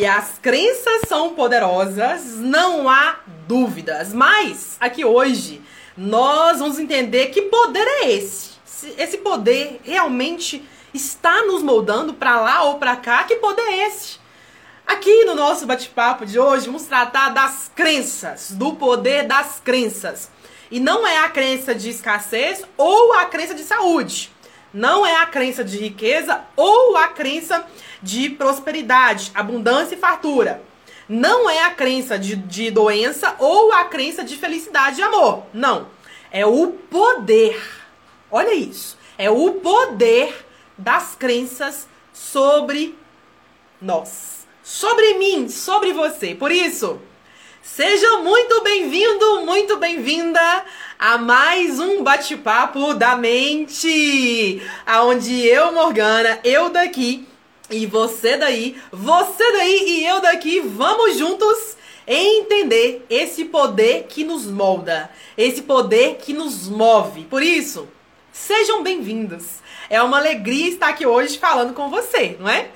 que as crenças são poderosas, não há dúvidas. Mas aqui hoje nós vamos entender que poder é esse. Esse poder realmente está nos moldando para lá ou para cá. Que poder é esse? Aqui no nosso bate-papo de hoje, vamos tratar das crenças, do poder das crenças. E não é a crença de escassez ou a crença de saúde. Não é a crença de riqueza ou a crença de prosperidade, abundância e fartura. Não é a crença de, de doença ou a crença de felicidade e amor. Não. É o poder. Olha isso. É o poder das crenças sobre nós. Sobre mim, sobre você. Por isso, seja muito bem-vindo, muito bem-vinda a mais um bate-papo da mente, aonde eu, Morgana, eu daqui e você daí, você daí e eu daqui, vamos juntos entender esse poder que nos molda, esse poder que nos move. Por isso, sejam bem-vindos. É uma alegria estar aqui hoje falando com você, não é?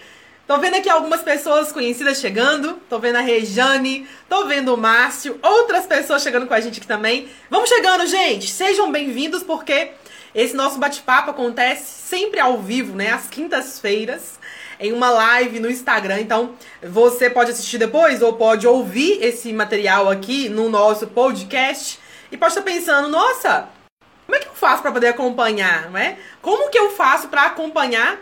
Tô vendo aqui algumas pessoas conhecidas chegando. Tô vendo a Rejane, tô vendo o Márcio, outras pessoas chegando com a gente aqui também. Vamos chegando, gente! Sejam bem-vindos porque esse nosso bate-papo acontece sempre ao vivo, né? Às quintas-feiras em uma live no Instagram. Então, você pode assistir depois ou pode ouvir esse material aqui no nosso podcast e pode estar pensando: nossa, como é que eu faço para poder acompanhar, não é? Como que eu faço para acompanhar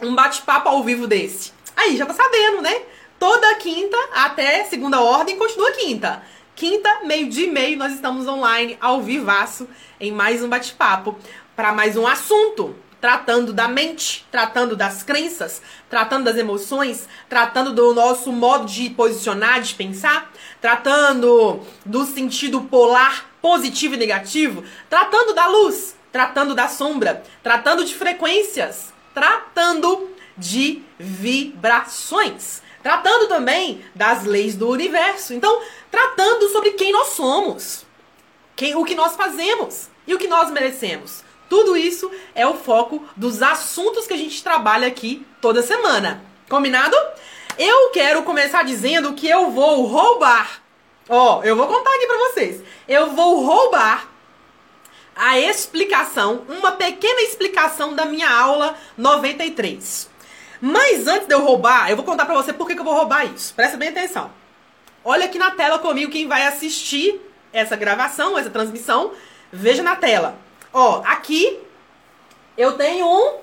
um bate-papo ao vivo desse? Aí, já tá sabendo, né? Toda quinta até segunda ordem continua quinta. Quinta, meio dia e meio, nós estamos online, ao vivaço, em mais um bate-papo, para mais um assunto tratando da mente, tratando das crenças, tratando das emoções, tratando do nosso modo de posicionar, de pensar, tratando do sentido polar positivo e negativo, tratando da luz, tratando da sombra, tratando de frequências, tratando de vibrações, tratando também das leis do universo. Então, tratando sobre quem nós somos, quem, o que nós fazemos e o que nós merecemos. Tudo isso é o foco dos assuntos que a gente trabalha aqui toda semana. Combinado? Eu quero começar dizendo que eu vou roubar. Ó, eu vou contar aqui pra vocês. Eu vou roubar a explicação, uma pequena explicação da minha aula 93. Mas antes de eu roubar, eu vou contar pra você por que, que eu vou roubar isso. Presta bem atenção. Olha aqui na tela comigo quem vai assistir essa gravação, essa transmissão. Veja na tela. Ó, aqui eu tenho um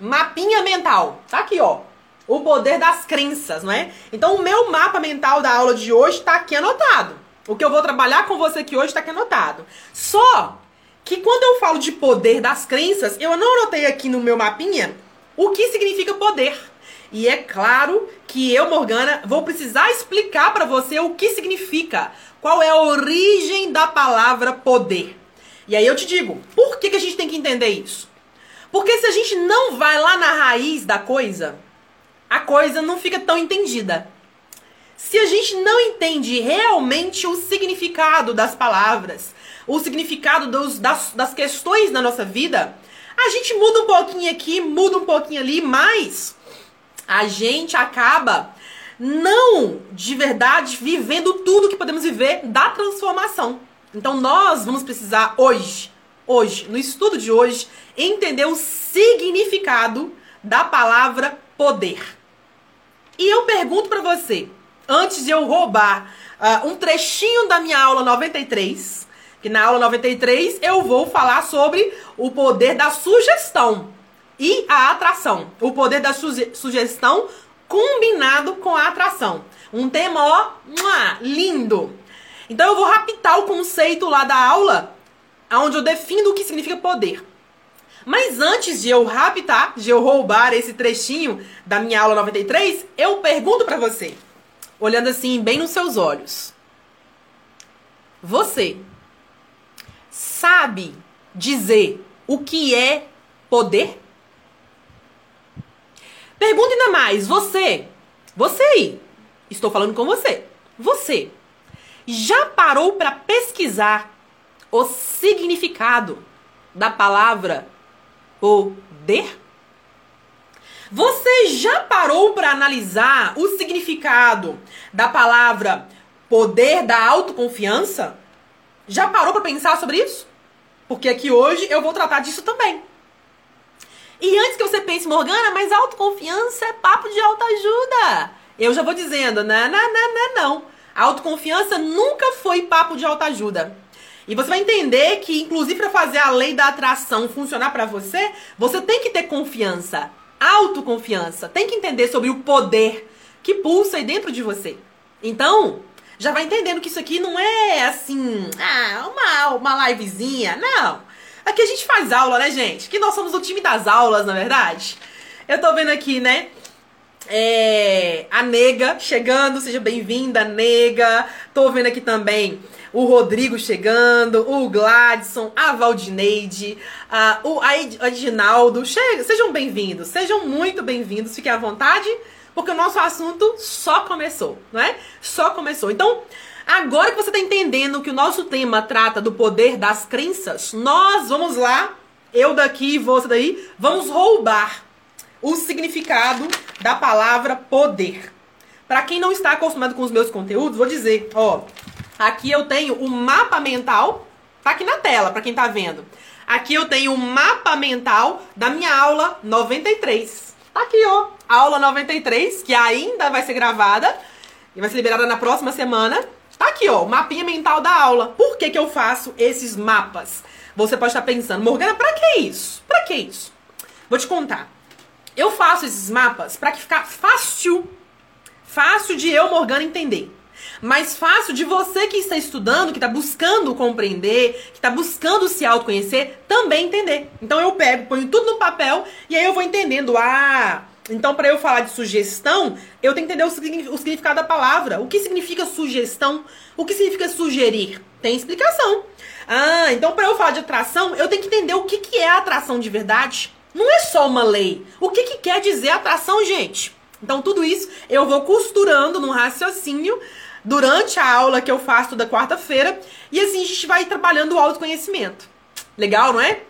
mapinha mental. Tá aqui, ó. O poder das crenças, não é? Então, o meu mapa mental da aula de hoje tá aqui anotado. O que eu vou trabalhar com você aqui hoje tá aqui anotado. Só que quando eu falo de poder das crenças, eu não anotei aqui no meu mapinha o que significa poder. E é claro que eu, Morgana, vou precisar explicar para você o que significa, qual é a origem da palavra poder. E aí eu te digo, por que, que a gente tem que entender isso? Porque se a gente não vai lá na raiz da coisa, a coisa não fica tão entendida. Se a gente não entende realmente o significado das palavras, o significado dos, das, das questões na nossa vida, a gente muda um pouquinho aqui, muda um pouquinho ali, mas a gente acaba não de verdade vivendo tudo que podemos viver da transformação. Então nós vamos precisar hoje, hoje, no estudo de hoje, entender o significado da palavra poder. E eu pergunto para você, antes de eu roubar uh, um trechinho da minha aula 93, que na aula 93 eu vou falar sobre o poder da sugestão e a atração. O poder da suge sugestão combinado com a atração. Um tema, ó, lindo. Então eu vou raptar o conceito lá da aula, onde eu defino o que significa poder. Mas antes de eu raptar, de eu roubar esse trechinho da minha aula 93, eu pergunto para você, olhando assim bem nos seus olhos. Você sabe dizer o que é poder? Pergunta ainda mais, você, você aí, estou falando com você. Você já parou para pesquisar o significado da palavra poder? Você já parou para analisar o significado da palavra poder da autoconfiança? Já parou para pensar sobre isso? Porque aqui hoje eu vou tratar disso também. E antes que você pense, Morgana, mas autoconfiança é papo de autoajuda. Eu já vou dizendo, não, não, não, não, não. Autoconfiança nunca foi papo de autoajuda. E você vai entender que, inclusive, para fazer a lei da atração funcionar para você, você tem que ter confiança, autoconfiança. Tem que entender sobre o poder que pulsa aí dentro de você. Então, já vai entendendo que isso aqui não é assim, ah, uma, uma livezinha. Não. Aqui a gente faz aula, né, gente? Que nós somos o time das aulas, na verdade. Eu tô vendo aqui, né? É, a Nega chegando, seja bem-vinda, Nega. Tô vendo aqui também o Rodrigo chegando, o Gladson, a Valdineide, a, o Edinaldo. Sejam bem-vindos, sejam muito bem-vindos, fiquem à vontade, porque o nosso assunto só começou, não é? Só começou. Então, agora que você está entendendo que o nosso tema trata do poder das crenças, nós vamos lá, eu daqui e você daí, vamos roubar o significado da palavra poder. Para quem não está acostumado com os meus conteúdos, vou dizer, ó, Aqui eu tenho o mapa mental, tá aqui na tela para quem tá vendo. Aqui eu tenho o mapa mental da minha aula 93. Aqui, ó, aula 93, que ainda vai ser gravada e vai ser liberada na próxima semana. Tá aqui, ó, o mapinha mental da aula. Por que que eu faço esses mapas? Você pode estar pensando, Morgana, pra que isso? Pra que isso? Vou te contar. Eu faço esses mapas para que ficar fácil, fácil de eu, Morgana, entender mais fácil de você que está estudando, que está buscando compreender, que está buscando se autoconhecer, também entender. Então eu pego, ponho tudo no papel e aí eu vou entendendo. Ah, então para eu falar de sugestão, eu tenho que entender o significado da palavra. O que significa sugestão? O que significa sugerir? Tem explicação. Ah, então para eu falar de atração, eu tenho que entender o que, que é atração de verdade. Não é só uma lei. O que, que quer dizer atração, gente? Então, tudo isso eu vou costurando num raciocínio durante a aula que eu faço da quarta-feira. E assim a gente vai trabalhando o autoconhecimento. Legal, não é?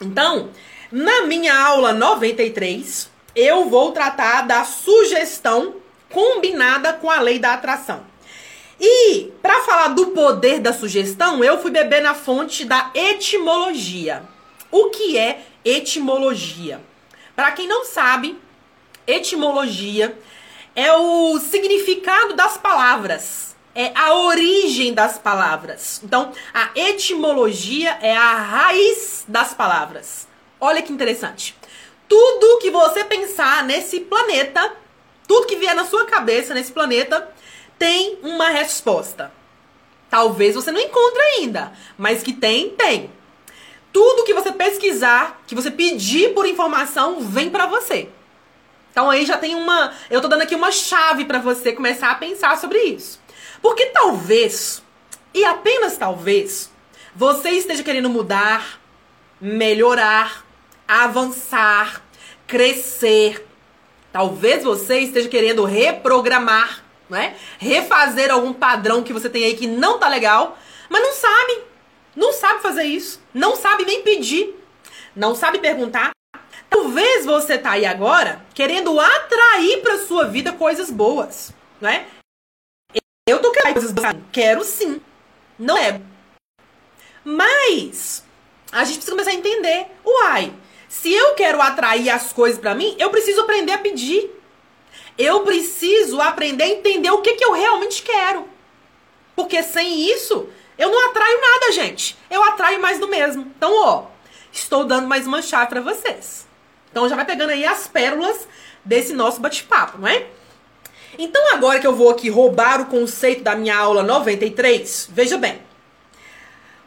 Então, na minha aula 93, eu vou tratar da sugestão combinada com a lei da atração. E para falar do poder da sugestão, eu fui beber na fonte da etimologia. O que é etimologia? Para quem não sabe, etimologia é o significado das palavras, é a origem das palavras. Então, a etimologia é a raiz das palavras. Olha que interessante. Tudo que você pensar nesse planeta, tudo que vier na sua cabeça nesse planeta, tem uma resposta. Talvez você não encontre ainda, mas que tem, tem. Tudo que você pesquisar, que você pedir por informação, vem para você. Então aí já tem uma, eu tô dando aqui uma chave para você começar a pensar sobre isso. Porque talvez, e apenas talvez, você esteja querendo mudar, melhorar, avançar, crescer. Talvez você esteja querendo reprogramar, né? Refazer algum padrão que você tem aí que não tá legal, mas não sabe. Não sabe fazer isso, não sabe nem pedir, não sabe perguntar, Talvez você tá aí agora querendo atrair para sua vida coisas boas, não é? Eu tô querendo coisas boas, quero sim. Não é. Mas a gente precisa começar a entender, uai, se eu quero atrair as coisas para mim, eu preciso aprender a pedir. Eu preciso aprender a entender o que, que eu realmente quero. Porque sem isso, eu não atraio nada, gente. Eu atraio mais do mesmo. Então, ó, estou dando mais uma chave para vocês. Então já vai pegando aí as pérolas desse nosso bate-papo, não é? Então agora que eu vou aqui roubar o conceito da minha aula 93, veja bem.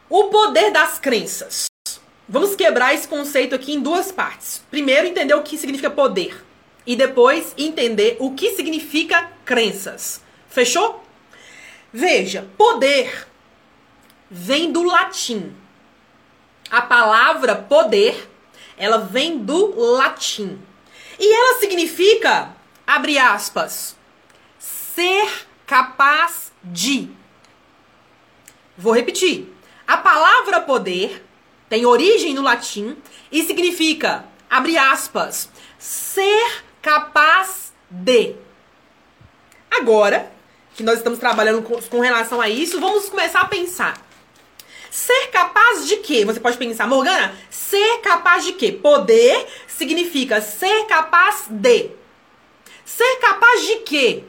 O poder das crenças. Vamos quebrar esse conceito aqui em duas partes. Primeiro, entender o que significa poder. E depois, entender o que significa crenças. Fechou? Veja, poder vem do latim. A palavra poder ela vem do latim. E ela significa, abre aspas, ser capaz de. Vou repetir. A palavra poder tem origem no latim e significa, abre aspas, ser capaz de. Agora que nós estamos trabalhando com, com relação a isso, vamos começar a pensar. Ser capaz de quê? Você pode pensar, Morgana, ser capaz de quê? Poder significa ser capaz de. Ser capaz de quê?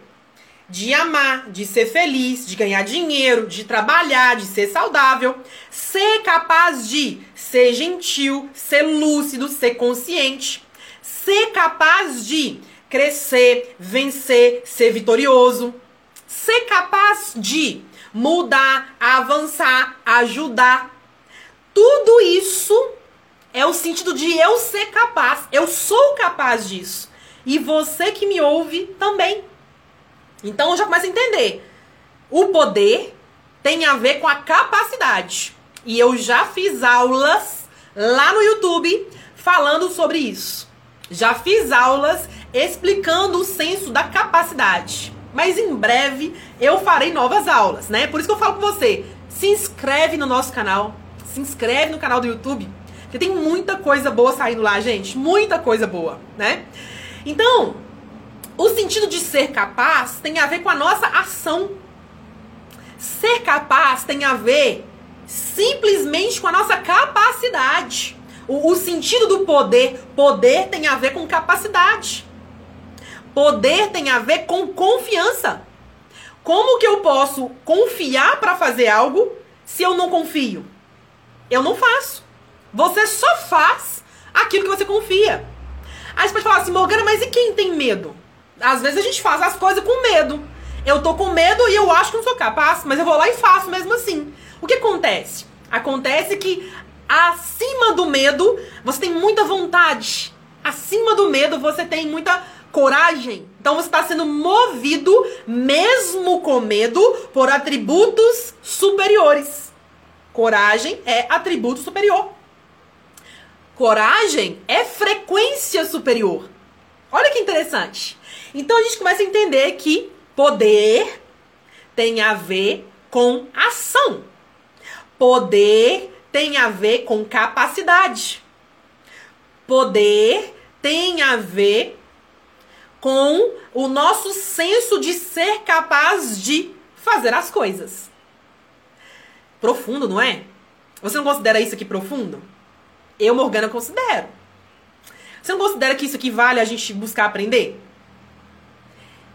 De amar, de ser feliz, de ganhar dinheiro, de trabalhar, de ser saudável. Ser capaz de ser gentil, ser lúcido, ser consciente. Ser capaz de crescer, vencer, ser vitorioso. Ser capaz de mudar, avançar, ajudar. Tudo isso é o sentido de eu ser capaz. Eu sou capaz disso. E você que me ouve também. Então já começo a entender. O poder tem a ver com a capacidade. E eu já fiz aulas lá no YouTube falando sobre isso. Já fiz aulas explicando o senso da capacidade. Mas em breve eu farei novas aulas, né? Por isso que eu falo com você, se inscreve no nosso canal, se inscreve no canal do YouTube, porque tem muita coisa boa saindo lá, gente, muita coisa boa, né? Então, o sentido de ser capaz tem a ver com a nossa ação. Ser capaz tem a ver simplesmente com a nossa capacidade. O, o sentido do poder, poder tem a ver com capacidade. Poder tem a ver com confiança. Como que eu posso confiar para fazer algo se eu não confio? Eu não faço. Você só faz aquilo que você confia. Aí você pode falar assim, Morgana, mas e quem tem medo? Às vezes a gente faz as coisas com medo. Eu tô com medo e eu acho que não sou capaz, mas eu vou lá e faço mesmo assim. O que acontece? Acontece que acima do medo você tem muita vontade. Acima do medo você tem muita coragem. Então você está sendo movido, mesmo com medo, por atributos superiores. Coragem é atributo superior. Coragem é frequência superior. Olha que interessante. Então a gente começa a entender que poder tem a ver com ação. Poder tem a ver com capacidade. Poder tem a ver com o nosso senso de ser capaz de fazer as coisas. Profundo, não é? Você não considera isso aqui profundo? Eu, Morgana, considero. Você não considera que isso aqui vale a gente buscar aprender?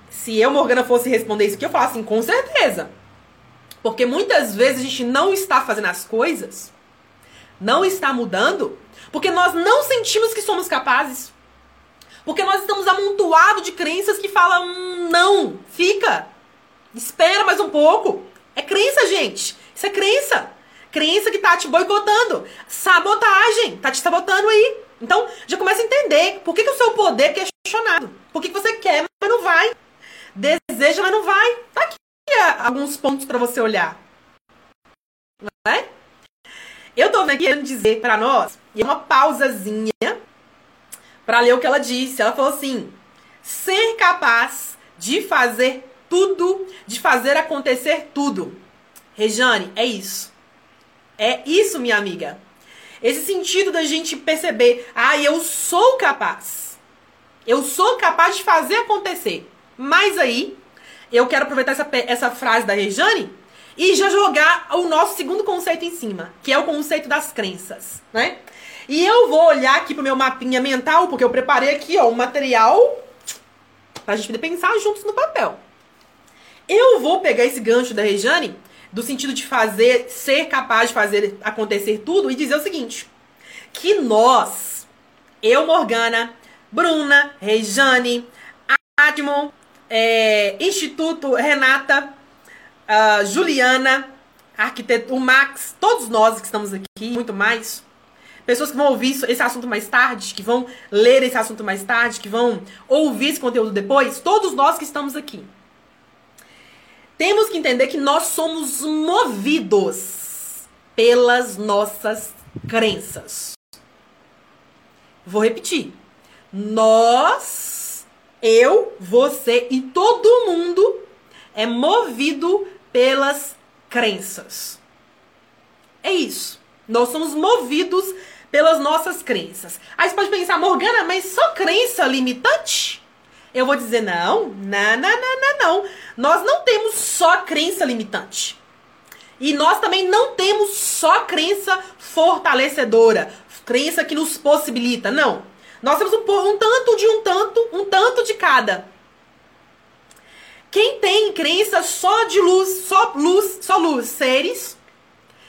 Se eu, Morgana, fosse responder isso aqui, eu falasse assim, com certeza. Porque muitas vezes a gente não está fazendo as coisas, não está mudando, porque nós não sentimos que somos capazes. Porque nós estamos amontoados de crenças que falam: hum, não, fica, espera mais um pouco. É crença, gente. Isso é crença. Crença que tá te boicotando. Sabotagem. Tá te sabotando aí. Então, já começa a entender por que, que o seu poder é questionado. Por que, que você quer, mas não vai. Deseja, mas não vai. Tá aqui alguns pontos para você olhar. Não é? Eu tô aqui querendo dizer para nós, e é uma pausazinha para ler o que ela disse. Ela falou assim: ser capaz de fazer tudo, de fazer acontecer tudo. Rejane, é isso. É isso, minha amiga. Esse sentido da gente perceber, ah, eu sou capaz. Eu sou capaz de fazer acontecer. Mas aí, eu quero aproveitar essa, essa frase da Rejane e já jogar o nosso segundo conceito em cima, que é o conceito das crenças, né? E eu vou olhar aqui pro meu mapinha mental, porque eu preparei aqui, ó, um material pra gente poder pensar juntos no papel. Eu vou pegar esse gancho da Rejane, do sentido de fazer, ser capaz de fazer acontecer tudo, e dizer o seguinte: que nós, eu, Morgana, Bruna, Rejane, Admon, é, Instituto Renata, uh, Juliana, arquiteto, o Max, todos nós que estamos aqui, muito mais pessoas que vão ouvir esse assunto mais tarde, que vão ler esse assunto mais tarde, que vão ouvir esse conteúdo depois, todos nós que estamos aqui. Temos que entender que nós somos movidos pelas nossas crenças. Vou repetir. Nós, eu, você e todo mundo é movido pelas crenças. É isso. Nós somos movidos pelas nossas crenças. Aí você pode pensar, Morgana, mas só crença limitante? Eu vou dizer não, não, não, não, não, não. Nós não temos só crença limitante. E nós também não temos só crença fortalecedora, crença que nos possibilita. Não. Nós temos um, um tanto de um tanto, um tanto de cada. Quem tem crença só de luz, só luz, só luz, seres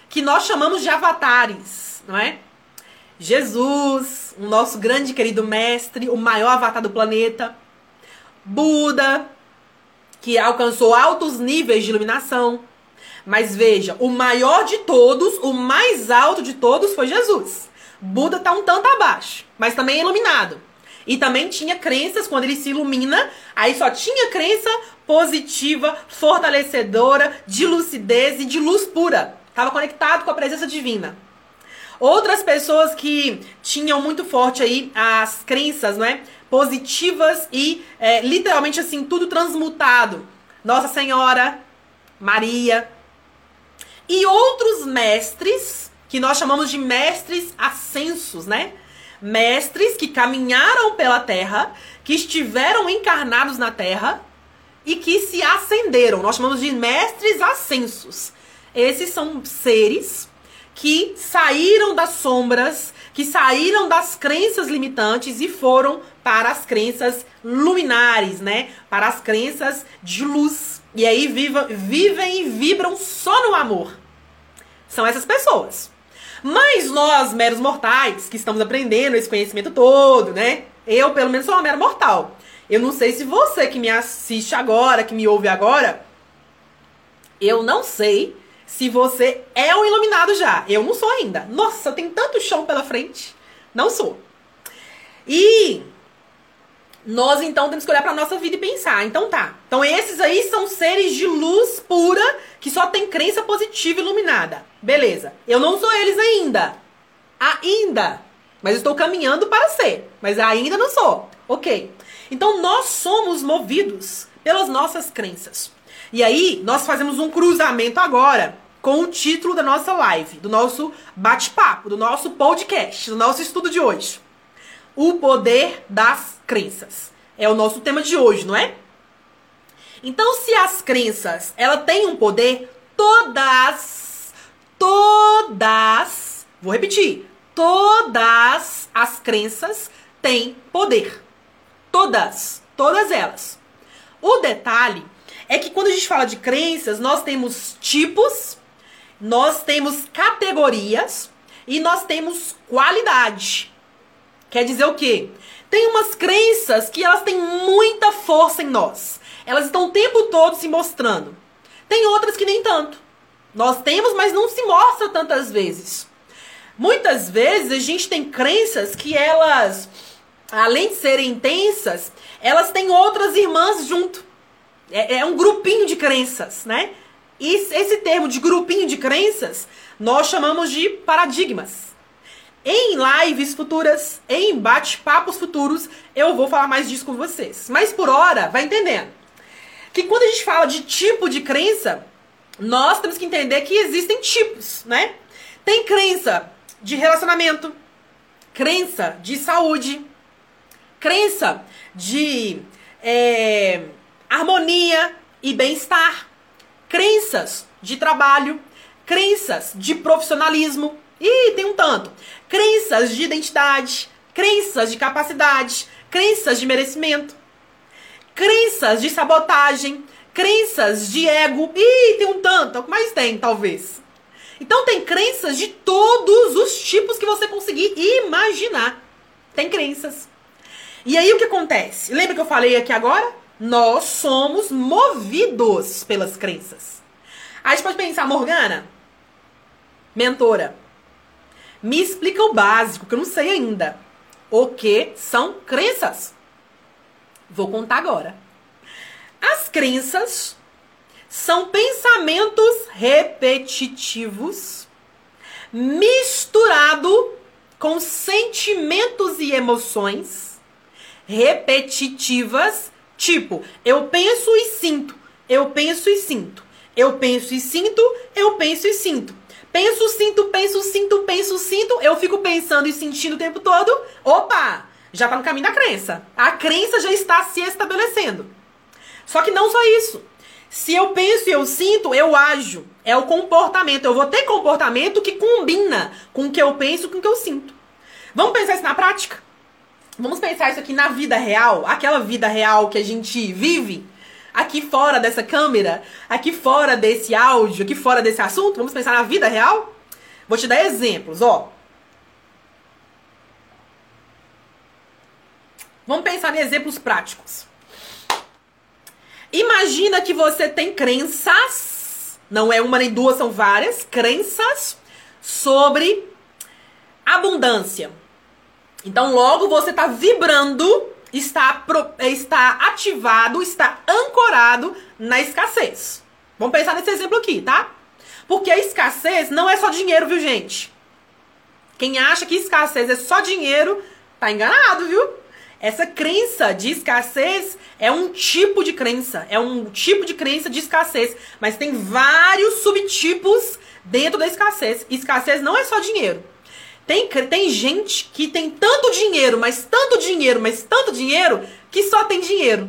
que nós chamamos de avatares, não é? Jesus, o nosso grande querido mestre, o maior avatar do planeta. Buda, que alcançou altos níveis de iluminação. Mas veja, o maior de todos, o mais alto de todos foi Jesus. Buda está um tanto abaixo, mas também é iluminado. E também tinha crenças, quando ele se ilumina, aí só tinha crença positiva, fortalecedora, de lucidez e de luz pura. Estava conectado com a presença divina. Outras pessoas que tinham muito forte aí as crenças, né? Positivas e é, literalmente assim, tudo transmutado. Nossa Senhora, Maria, e outros mestres, que nós chamamos de mestres ascensos, né? Mestres que caminharam pela terra, que estiveram encarnados na terra e que se ascenderam. Nós chamamos de mestres ascensos. Esses são seres que saíram das sombras, que saíram das crenças limitantes e foram para as crenças luminares, né? Para as crenças de luz. E aí viva, vivem e vibram só no amor. São essas pessoas. Mas nós, meros mortais, que estamos aprendendo esse conhecimento todo, né? Eu, pelo menos, sou uma mera mortal. Eu não sei se você que me assiste agora, que me ouve agora, eu não sei se você é um iluminado já. Eu não sou ainda. Nossa, tem tanto chão pela frente. Não sou. E nós então temos que olhar para nossa vida e pensar. Então tá. Então esses aí são seres de luz pura que só tem crença positiva iluminada. Beleza. Eu não sou eles ainda. Ainda. Mas estou caminhando para ser. Mas ainda não sou. OK. Então nós somos movidos pelas nossas crenças. E aí nós fazemos um cruzamento agora com o título da nossa live, do nosso bate-papo, do nosso podcast, do nosso estudo de hoje. O poder das crenças. É o nosso tema de hoje, não é? Então, se as crenças, ela tem um poder, todas, todas, vou repetir, todas as crenças têm poder. Todas, todas elas. O detalhe é que quando a gente fala de crenças, nós temos tipos, nós temos categorias e nós temos qualidade. Quer dizer o quê? Tem umas crenças que elas têm muita força em nós. Elas estão o tempo todo se mostrando. Tem outras que nem tanto. Nós temos, mas não se mostra tantas vezes. Muitas vezes a gente tem crenças que elas, além de serem intensas, elas têm outras irmãs junto. É, é um grupinho de crenças, né? E esse termo de grupinho de crenças nós chamamos de paradigmas. Em lives futuras, em bate-papos futuros, eu vou falar mais disso com vocês. Mas por hora, vai entendendo. Que quando a gente fala de tipo de crença, nós temos que entender que existem tipos, né? Tem crença de relacionamento, crença de saúde, crença de é, harmonia e bem-estar, crenças de trabalho, crenças de profissionalismo, e tem um tanto. Crenças de identidade, crenças de capacidade, crenças de merecimento, crenças de sabotagem, crenças de ego. E tem um tanto, é o que mais tem, talvez. Então tem crenças de todos os tipos que você conseguir imaginar. Tem crenças. E aí o que acontece? Lembra que eu falei aqui agora? Nós somos movidos pelas crenças. Aí a gente pode pensar, Morgana, mentora, me explica o básico, que eu não sei ainda. O que são crenças? Vou contar agora. As crenças são pensamentos repetitivos misturado com sentimentos e emoções repetitivas, tipo, eu penso e sinto, eu penso e sinto, eu penso e sinto, eu penso e sinto. Penso, sinto, penso, sinto, penso, sinto. Eu fico pensando e sentindo o tempo todo. Opa! já está no caminho da crença. A crença já está se estabelecendo. Só que não só isso. Se eu penso e eu sinto, eu ajo. É o comportamento. Eu vou ter comportamento que combina com o que eu penso, com o que eu sinto. Vamos pensar isso na prática? Vamos pensar isso aqui na vida real, aquela vida real que a gente vive, aqui fora dessa câmera, aqui fora desse áudio, aqui fora desse assunto. Vamos pensar na vida real? Vou te dar exemplos, ó. Vamos pensar em exemplos práticos. Imagina que você tem crenças, não é uma nem duas, são várias crenças sobre abundância. Então, logo você está vibrando, está, está ativado, está ancorado na escassez. Vamos pensar nesse exemplo aqui, tá? Porque a escassez não é só dinheiro, viu, gente? Quem acha que escassez é só dinheiro, tá enganado, viu? Essa crença de escassez é um tipo de crença, é um tipo de crença de escassez, mas tem vários subtipos dentro da escassez. Escassez não é só dinheiro. Tem, tem gente que tem tanto dinheiro, mas tanto dinheiro, mas tanto dinheiro, que só tem dinheiro.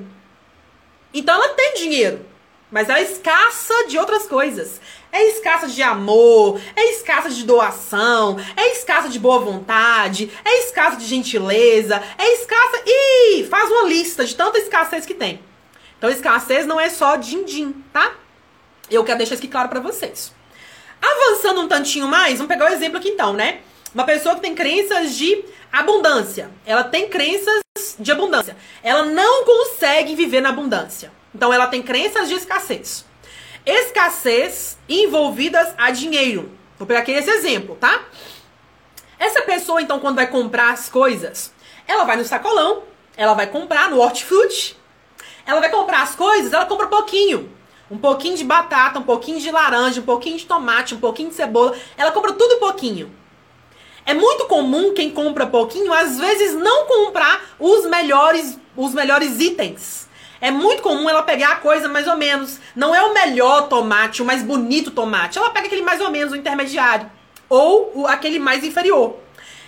Então ela tem dinheiro, mas ela é escassa de outras coisas. É escassa de amor, é escassa de doação, é escassa de boa vontade, é escassa de gentileza, é escassa. Ih, faz uma lista de tanta escassez que tem. Então, escassez não é só din-din, tá? Eu quero deixar isso aqui claro para vocês. Avançando um tantinho mais, vamos pegar o exemplo aqui então, né? Uma pessoa que tem crenças de abundância. Ela tem crenças de abundância. Ela não consegue viver na abundância. Então, ela tem crenças de escassez. Escassez envolvidas a dinheiro. Vou pegar aqui esse exemplo, tá? Essa pessoa, então, quando vai comprar as coisas, ela vai no sacolão, ela vai comprar no hortifruti, ela vai comprar as coisas, ela compra pouquinho. Um pouquinho de batata, um pouquinho de laranja, um pouquinho de tomate, um pouquinho de cebola. Ela compra tudo pouquinho. É muito comum quem compra pouquinho, às vezes, não comprar os melhores, os melhores itens. É muito comum ela pegar a coisa mais ou menos. Não é o melhor tomate, o mais bonito tomate. Ela pega aquele mais ou menos, o intermediário. Ou o, aquele mais inferior.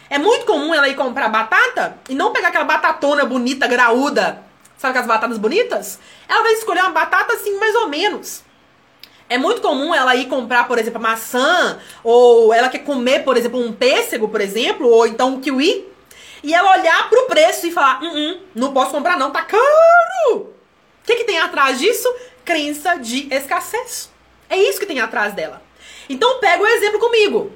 É muito comum ela ir comprar batata e não pegar aquela batatona bonita, graúda. Sabe aquelas batatas bonitas? Ela vai escolher uma batata assim, mais ou menos. É muito comum ela ir comprar, por exemplo, maçã, ou ela quer comer, por exemplo, um pêssego, por exemplo, ou então um kiwi, e ela olhar pro preço e falar: hum, hum, não posso comprar, não, tá caro! O que, que tem atrás disso? Crença de escassez. É isso que tem atrás dela. Então pega o exemplo comigo.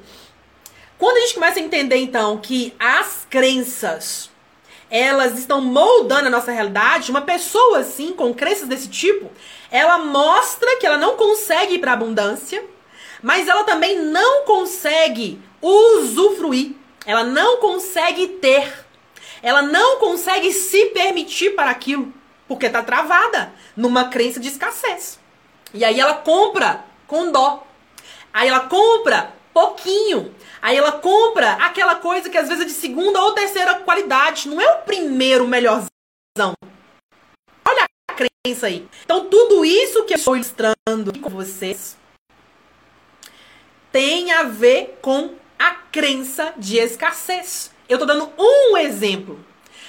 Quando a gente começa a entender então que as crenças elas estão moldando a nossa realidade, uma pessoa assim com crenças desse tipo, ela mostra que ela não consegue ir para abundância, mas ela também não consegue usufruir. Ela não consegue ter. Ela não consegue se permitir para aquilo. Porque está travada numa crença de escassez. E aí ela compra com dó. Aí ela compra pouquinho. Aí ela compra aquela coisa que às vezes é de segunda ou terceira qualidade. Não é o primeiro melhorzão. Crença aí. Então tudo isso que eu estou ilustrando com vocês tem a ver com a crença de escassez. Eu estou dando um exemplo.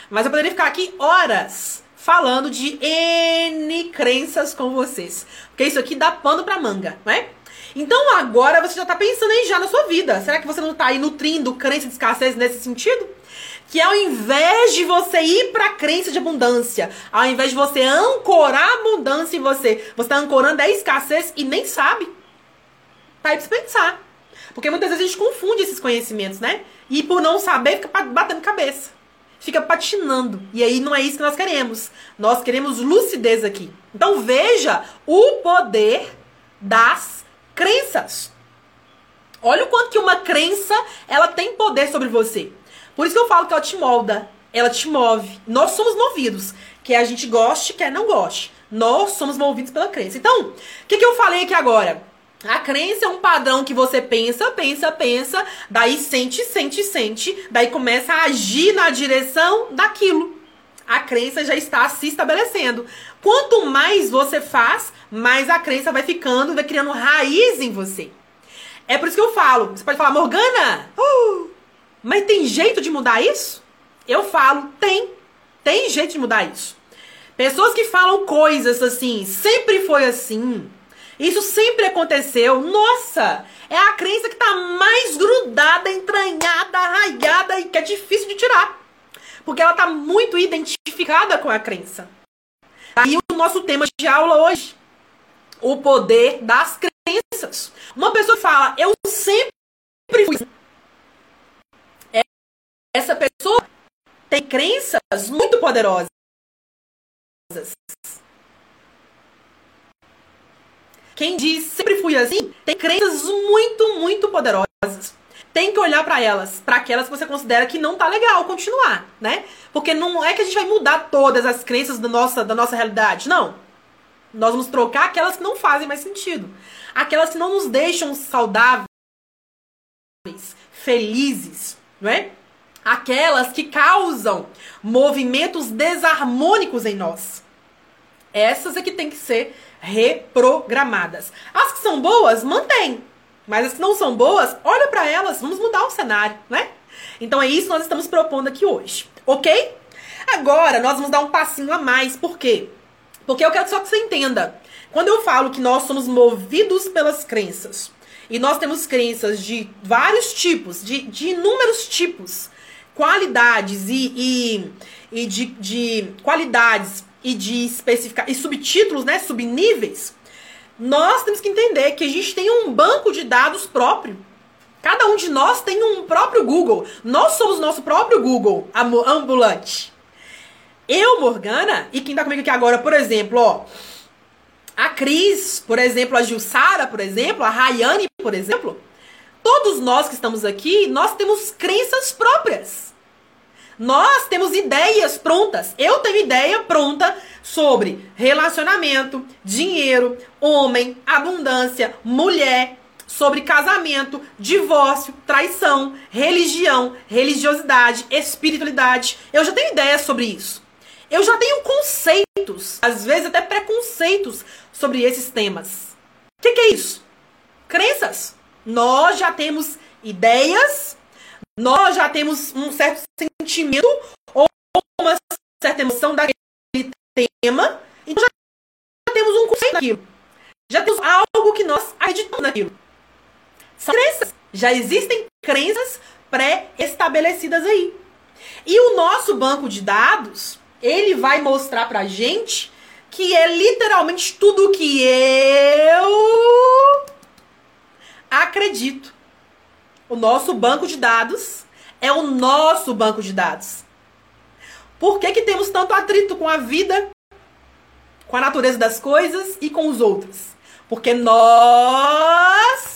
Mas eu poderia ficar aqui horas falando de N crenças com vocês. Porque isso aqui dá pano pra manga, não é? Então agora você já tá pensando aí já na sua vida. Será que você não tá aí nutrindo crença de escassez nesse sentido? Que ao invés de você ir pra crença de abundância, ao invés de você ancorar a abundância em você, você tá ancorando a escassez e nem sabe. Tá aí pra você pensar. Porque muitas vezes a gente confunde esses conhecimentos, né? E por não saber, fica batendo cabeça fica patinando. E aí não é isso que nós queremos. Nós queremos lucidez aqui. Então veja o poder das crenças. Olha o quanto que uma crença ela tem poder sobre você. Por isso que eu falo que ela te molda, ela te move. Nós somos movidos, quer a gente goste, quer não goste. Nós somos movidos pela crença. Então, o que, que eu falei aqui agora? A crença é um padrão que você pensa, pensa, pensa, daí sente, sente, sente, daí começa a agir na direção daquilo. A crença já está se estabelecendo. Quanto mais você faz, mais a crença vai ficando, vai criando raiz em você. É por isso que eu falo. Você pode falar, Morgana, uh, mas tem jeito de mudar isso? Eu falo, tem. Tem jeito de mudar isso. Pessoas que falam coisas assim, sempre foi assim. Isso sempre aconteceu. Nossa, é a crença que tá mais grudada, entranhada, arraiada e que é difícil de tirar. Porque ela tá muito identificada com a crença. E o nosso tema de aula hoje, o poder das crenças. Uma pessoa fala, eu sempre fui assim. Essa pessoa tem crenças muito poderosas. Quem diz sempre fui assim, tem crenças muito, muito poderosas. Tem que olhar para elas, para aquelas que você considera que não tá legal continuar, né? Porque não é que a gente vai mudar todas as crenças da nossa, da nossa realidade, não. Nós vamos trocar aquelas que não fazem mais sentido. Aquelas que não nos deixam saudáveis, felizes, não é? Aquelas que causam movimentos desarmônicos em nós. Essas é que tem que ser reprogramadas. As que são boas, mantém. Mas as que não são boas, olha para elas, vamos mudar o cenário, né? Então é isso que nós estamos propondo aqui hoje, ok? Agora nós vamos dar um passinho a mais, por quê? Porque eu quero só que você entenda. Quando eu falo que nós somos movidos pelas crenças, e nós temos crenças de vários tipos, de, de inúmeros tipos, qualidades e, e, e de, de qualidades e de especificar e subtítulos, né, subníveis, nós temos que entender que a gente tem um banco de dados próprio. Cada um de nós tem um próprio Google. Nós somos nosso próprio Google ambulante. Eu, Morgana, e quem tá comigo aqui agora, por exemplo, ó, a Cris, por exemplo, a Jussara, por exemplo, a Rayane, por exemplo, todos nós que estamos aqui, nós temos crenças próprias. Nós temos ideias prontas. Eu tenho ideia pronta sobre relacionamento, dinheiro, homem, abundância, mulher, sobre casamento, divórcio, traição, religião, religiosidade, espiritualidade. Eu já tenho ideias sobre isso. Eu já tenho conceitos, às vezes até preconceitos sobre esses temas. O que, que é isso? Crenças. Nós já temos ideias nós já temos um certo sentimento ou uma certa emoção daquele tema, então já temos um conceito daquilo. Já temos algo que nós acreditamos naquilo. São crenças. Já existem crenças pré-estabelecidas aí. E o nosso banco de dados, ele vai mostrar pra gente que é literalmente tudo que eu acredito. O nosso banco de dados é o nosso banco de dados. Por que, que temos tanto atrito com a vida, com a natureza das coisas e com os outros? Porque nós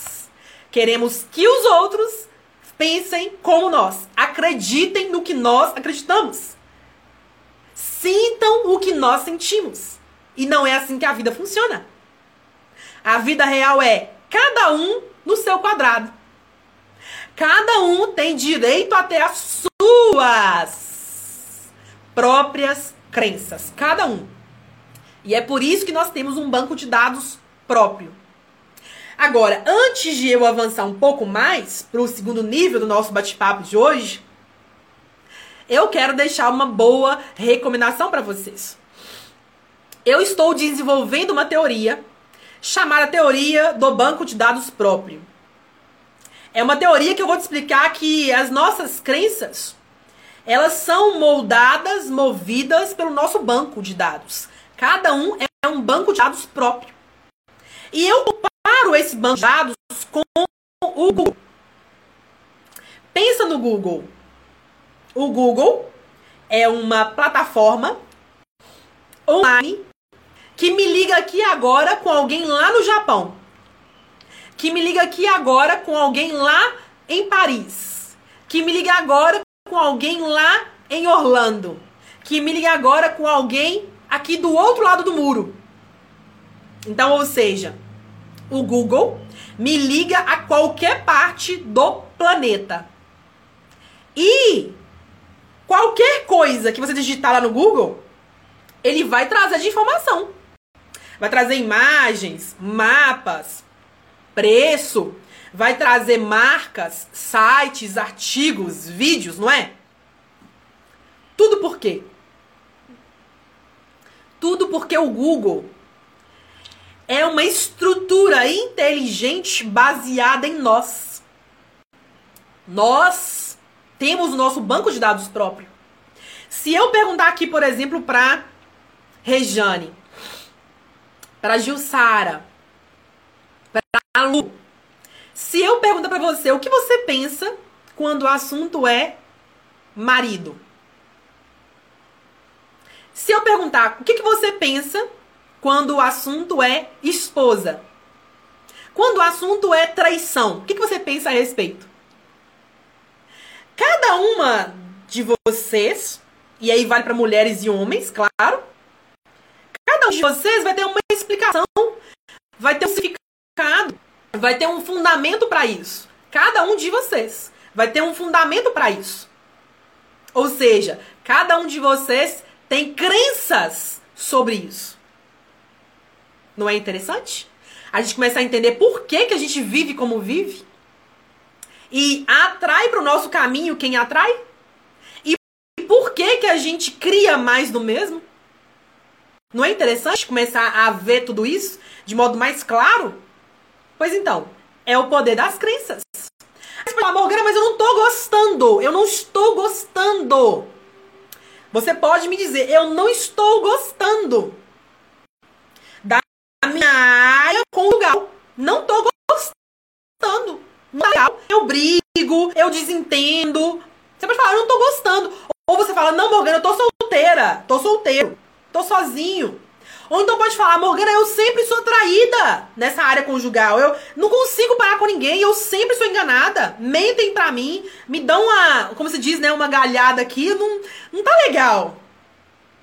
queremos que os outros pensem como nós, acreditem no que nós acreditamos, sintam o que nós sentimos. E não é assim que a vida funciona. A vida real é cada um no seu quadrado. Cada um tem direito a ter as suas próprias crenças. Cada um. E é por isso que nós temos um banco de dados próprio. Agora, antes de eu avançar um pouco mais para o segundo nível do nosso bate-papo de hoje, eu quero deixar uma boa recomendação para vocês. Eu estou desenvolvendo uma teoria chamada teoria do banco de dados próprio. É uma teoria que eu vou te explicar que as nossas crenças, elas são moldadas, movidas pelo nosso banco de dados. Cada um é um banco de dados próprio. E eu comparo esse banco de dados com o Google. Pensa no Google. O Google é uma plataforma online que me liga aqui agora com alguém lá no Japão que me liga aqui agora com alguém lá em Paris, que me liga agora com alguém lá em Orlando, que me liga agora com alguém aqui do outro lado do muro. Então, ou seja, o Google me liga a qualquer parte do planeta. E qualquer coisa que você digitar lá no Google, ele vai trazer de informação. Vai trazer imagens, mapas, preço, vai trazer marcas, sites, artigos, vídeos, não é? Tudo por quê? Tudo porque o Google é uma estrutura inteligente baseada em nós. Nós temos o nosso banco de dados próprio. Se eu perguntar aqui, por exemplo, para Rejane, para Gilsara, para Lu, se eu perguntar para você o que você pensa quando o assunto é marido, se eu perguntar o que, que você pensa quando o assunto é esposa, quando o assunto é traição, o que, que você pensa a respeito? Cada uma de vocês e aí vale para mulheres e homens, claro. Cada um de vocês vai ter uma explicação, vai ter um significado, vai ter um fundamento para isso. Cada um de vocês vai ter um fundamento para isso. Ou seja, cada um de vocês tem crenças sobre isso. Não é interessante? A gente começa a entender por que, que a gente vive como vive e atrai para o nosso caminho quem atrai por que, que a gente cria mais do mesmo? Não é interessante começar a ver tudo isso de modo mais claro? Pois então, é o poder das crenças. Mas, Morgana, mas eu não tô gostando. Eu não estou gostando. Você pode me dizer, eu não estou gostando da minha área conjugal. Não tô gostando. Não legal. Eu brigo, eu desentendo. Você pode falar, eu não tô gostando. Ou você fala, não, Morgana, eu tô solteira, tô solteiro, tô sozinho. Ou então pode falar, Morgana, eu sempre sou traída nessa área conjugal. Eu não consigo parar com ninguém, eu sempre sou enganada. Mentem pra mim, me dão uma, como se diz, né, uma galhada aqui, não, não tá legal.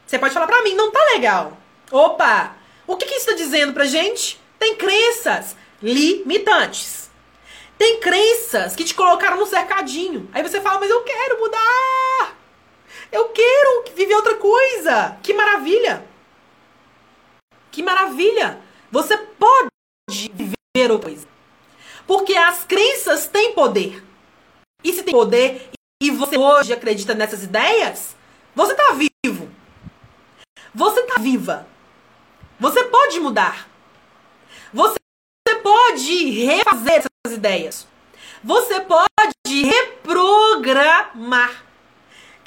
Você pode falar pra mim, não tá legal. Opa, o que, que isso tá dizendo pra gente? Tem crenças limitantes. Tem crenças que te colocaram no cercadinho. Aí você fala, mas eu quero mudar. Eu quero viver outra coisa. Que maravilha. Que maravilha. Você pode viver outra coisa. Porque as crenças têm poder. E se tem poder e você hoje acredita nessas ideias, você está vivo. Você está viva. Você pode mudar. Você pode refazer essas ideias. Você pode reprogramar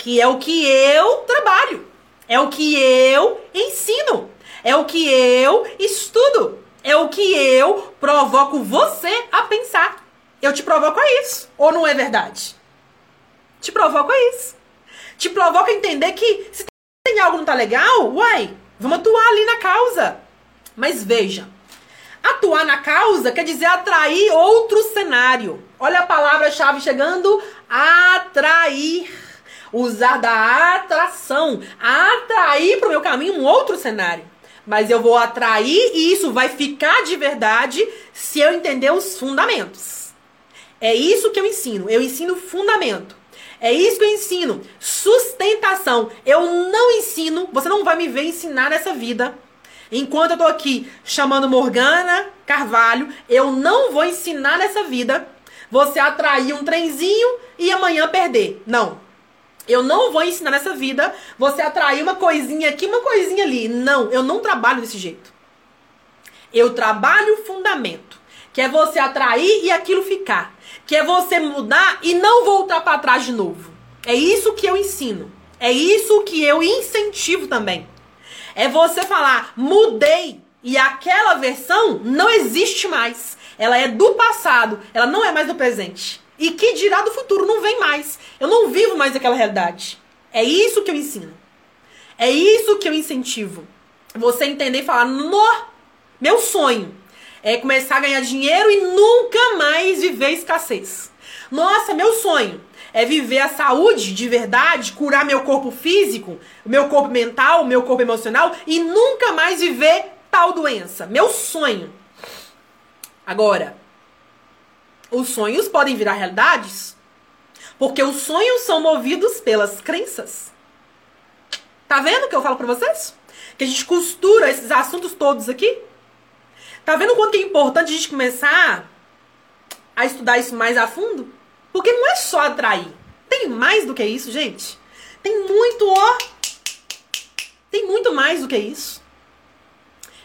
que é o que eu trabalho, é o que eu ensino, é o que eu estudo, é o que eu provoco você a pensar. Eu te provoco a isso, ou não é verdade? Te provoco a isso. Te provoco a entender que se tem algo não tá legal, uai, vamos atuar ali na causa. Mas veja, atuar na causa quer dizer atrair outro cenário. Olha a palavra-chave chegando: atrair usar da atração, atrair para o meu caminho um outro cenário. Mas eu vou atrair e isso vai ficar de verdade se eu entender os fundamentos. É isso que eu ensino. Eu ensino fundamento. É isso que eu ensino. Sustentação. Eu não ensino, você não vai me ver ensinar nessa vida. Enquanto eu tô aqui chamando Morgana Carvalho, eu não vou ensinar nessa vida você atrair um trenzinho e amanhã perder. Não. Eu não vou ensinar nessa vida você atrair uma coisinha aqui, uma coisinha ali. Não, eu não trabalho desse jeito. Eu trabalho fundamento, que é você atrair e aquilo ficar, que é você mudar e não voltar para trás de novo. É isso que eu ensino. É isso que eu incentivo também. É você falar, mudei e aquela versão não existe mais. Ela é do passado, ela não é mais do presente. E que dirá do futuro? Não vem mais. Eu não vivo mais aquela realidade. É isso que eu ensino. É isso que eu incentivo. Você entender e falar: no, meu sonho é começar a ganhar dinheiro e nunca mais viver escassez. Nossa, meu sonho é viver a saúde de verdade, curar meu corpo físico, meu corpo mental, meu corpo emocional e nunca mais viver tal doença. Meu sonho. Agora, os sonhos podem virar realidades? Porque os sonhos são movidos pelas crenças. Tá vendo o que eu falo para vocês? Que a gente costura esses assuntos todos aqui? Tá vendo quanto é importante a gente começar a estudar isso mais a fundo? Porque não é só atrair. Tem mais do que isso, gente. Tem muito, ó. Tem muito mais do que isso.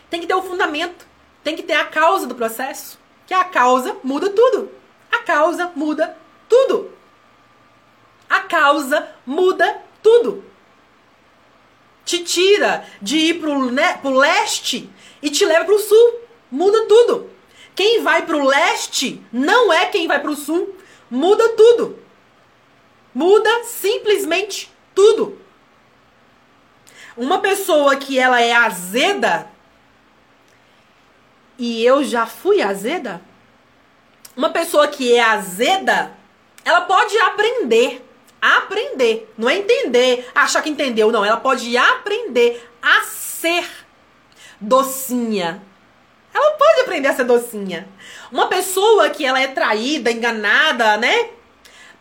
Tem que ter o fundamento. Tem que ter a causa do processo. Que a causa muda tudo. A causa muda tudo. A causa muda tudo. Te tira de ir pro, né, pro leste e te leva pro sul. Muda tudo. Quem vai pro leste não é quem vai pro sul. Muda tudo. Muda simplesmente tudo. Uma pessoa que ela é azeda e eu já fui azeda, uma pessoa que é azeda, ela pode aprender. Aprender. Não é entender, achar que entendeu. Não, ela pode aprender a ser docinha. Ela pode aprender a ser docinha. Uma pessoa que ela é traída, enganada, né?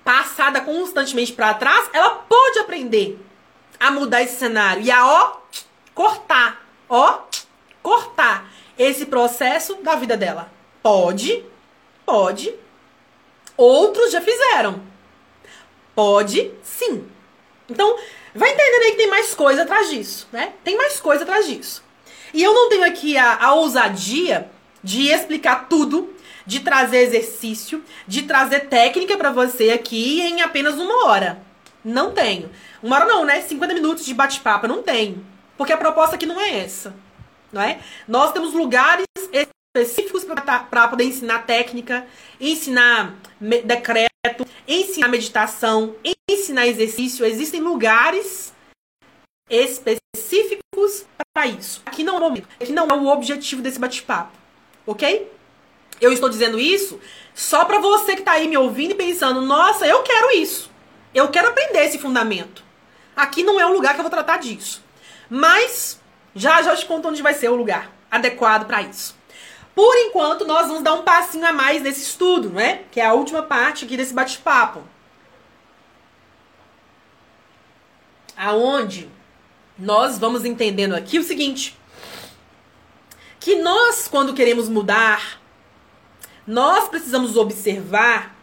Passada constantemente para trás, ela pode aprender a mudar esse cenário e a ó cortar, ó cortar esse processo da vida dela. Pode, pode. Outros já fizeram. Pode, sim. Então, vai entendendo aí que tem mais coisa atrás disso, né? Tem mais coisa atrás disso. E eu não tenho aqui a, a ousadia de explicar tudo, de trazer exercício, de trazer técnica para você aqui em apenas uma hora. Não tenho. Uma hora não, né? 50 minutos de bate-papo, não tenho. Porque a proposta aqui não é essa não é? Nós temos lugares específicos para poder ensinar técnica, ensinar decreto, ensinar meditação, ensinar exercício. Existem lugares específicos para isso. Aqui não é o momento, aqui não é o objetivo desse bate-papo, ok? Eu estou dizendo isso só para você que está aí me ouvindo e pensando: nossa, eu quero isso. Eu quero aprender esse fundamento. Aqui não é o lugar que eu vou tratar disso. Mas já já te conto onde vai ser o lugar adequado para isso. Por enquanto, nós vamos dar um passinho a mais nesse estudo, né? Que é a última parte aqui desse bate-papo. Aonde nós vamos entendendo aqui o seguinte: que nós, quando queremos mudar, nós precisamos observar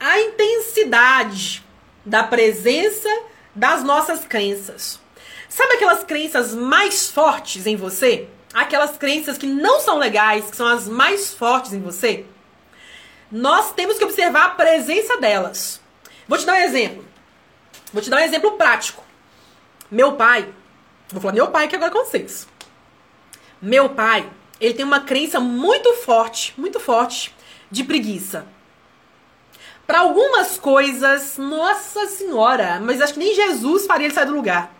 a intensidade da presença das nossas crenças. Sabe aquelas crenças mais fortes em você? Aquelas crenças que não são legais, que são as mais fortes em você? Nós temos que observar a presença delas. Vou te dar um exemplo. Vou te dar um exemplo prático. Meu pai, vou falar meu pai que agora é com vocês. Meu pai, ele tem uma crença muito forte, muito forte de preguiça. Para algumas coisas, nossa senhora, mas acho que nem Jesus faria ele sair do lugar.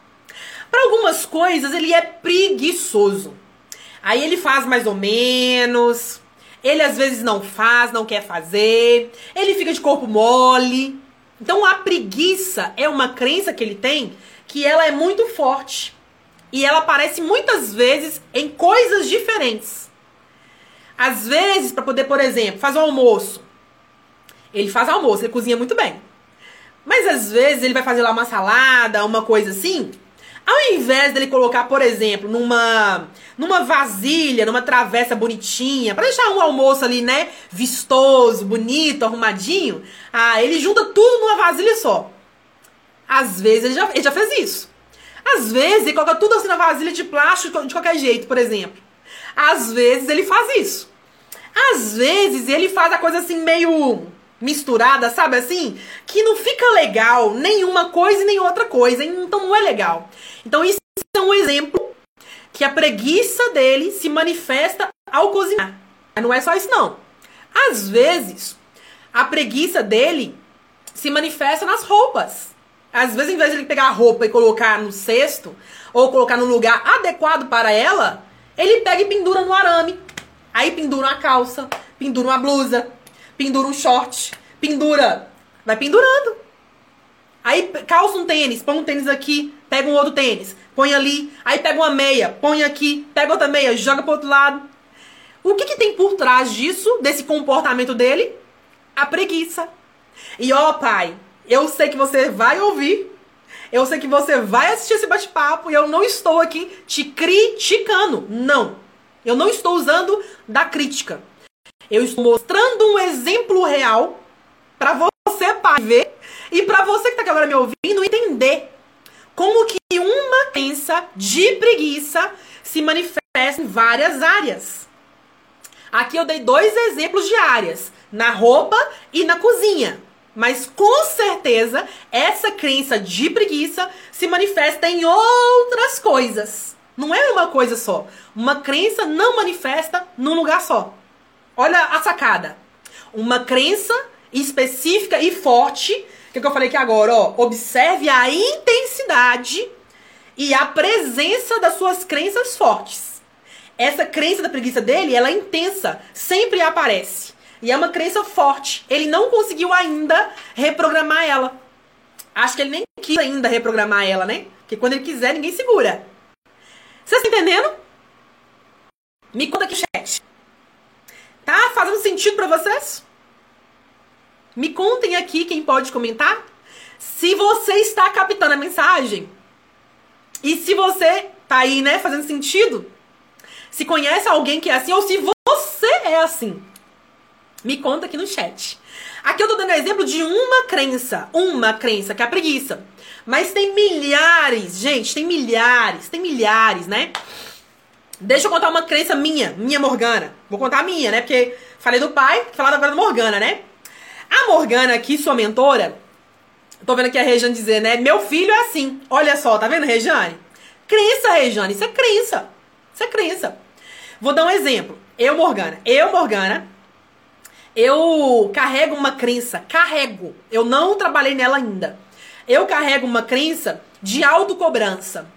Para algumas coisas ele é preguiçoso. Aí ele faz mais ou menos. Ele às vezes não faz, não quer fazer. Ele fica de corpo mole. Então a preguiça é uma crença que ele tem que ela é muito forte. E ela aparece muitas vezes em coisas diferentes. Às vezes, para poder, por exemplo, fazer o almoço. Ele faz almoço, ele cozinha muito bem. Mas às vezes ele vai fazer lá uma salada, uma coisa assim, ao invés dele colocar, por exemplo, numa numa vasilha, numa travessa bonitinha, para deixar um almoço ali, né, vistoso, bonito, arrumadinho, ah, ele junta tudo numa vasilha só. Às vezes ele já, ele já fez isso. Às vezes ele coloca tudo assim na vasilha de plástico de qualquer jeito, por exemplo. Às vezes ele faz isso. Às vezes ele faz a coisa assim meio misturada, sabe assim? Que não fica legal nenhuma coisa e nem outra coisa, então não é legal. Então isso é um exemplo que a preguiça dele se manifesta ao cozinhar. Mas não é só isso não. Às vezes, a preguiça dele se manifesta nas roupas. Às vezes, em vez de ele pegar a roupa e colocar no cesto, ou colocar no lugar adequado para ela, ele pega e pendura no arame. Aí pendura uma calça, pendura uma blusa, pendura um short, pendura. Vai pendurando. Aí calça um tênis, põe um tênis aqui, pega um outro tênis, põe ali. Aí pega uma meia, põe aqui, pega outra meia, joga pro outro lado. O que, que tem por trás disso, desse comportamento dele? A preguiça. E ó, pai, eu sei que você vai ouvir, eu sei que você vai assistir esse bate-papo e eu não estou aqui te criticando. Não. Eu não estou usando da crítica. Eu estou mostrando um exemplo real para você, pai, ver e para você que está agora me ouvindo entender como que uma crença de preguiça se manifesta em várias áreas. Aqui eu dei dois exemplos de áreas, na roupa e na cozinha. Mas com certeza essa crença de preguiça se manifesta em outras coisas. Não é uma coisa só. Uma crença não manifesta num lugar só. Olha a sacada. Uma crença específica e forte, que, é que eu falei aqui agora, ó, observe a intensidade e a presença das suas crenças fortes. Essa crença da preguiça dele, ela é intensa, sempre aparece. E é uma crença forte. Ele não conseguiu ainda reprogramar ela. Acho que ele nem quis ainda reprogramar ela, né? Porque quando ele quiser, ninguém segura. Vocês estão entendendo? Me conta aqui, chat. Tá fazendo sentido para vocês? Me contem aqui quem pode comentar. Se você está captando a mensagem. E se você tá aí, né, fazendo sentido. Se conhece alguém que é assim ou se você é assim. Me conta aqui no chat. Aqui eu tô dando exemplo de uma crença. Uma crença, que é a preguiça. Mas tem milhares, gente, tem milhares, tem milhares, né? Deixa eu contar uma crença minha, minha Morgana. Vou contar a minha, né? Porque falei do pai, falar agora da Morgana, né? A Morgana aqui, sua mentora, tô vendo aqui a Rejane dizer, né? Meu filho é assim. Olha só, tá vendo, Rejane? Crença, Rejane, isso é crença. Isso é crença. Vou dar um exemplo. Eu, Morgana. Eu, Morgana, eu carrego uma crença, carrego. Eu não trabalhei nela ainda. Eu carrego uma crença de autocobrança.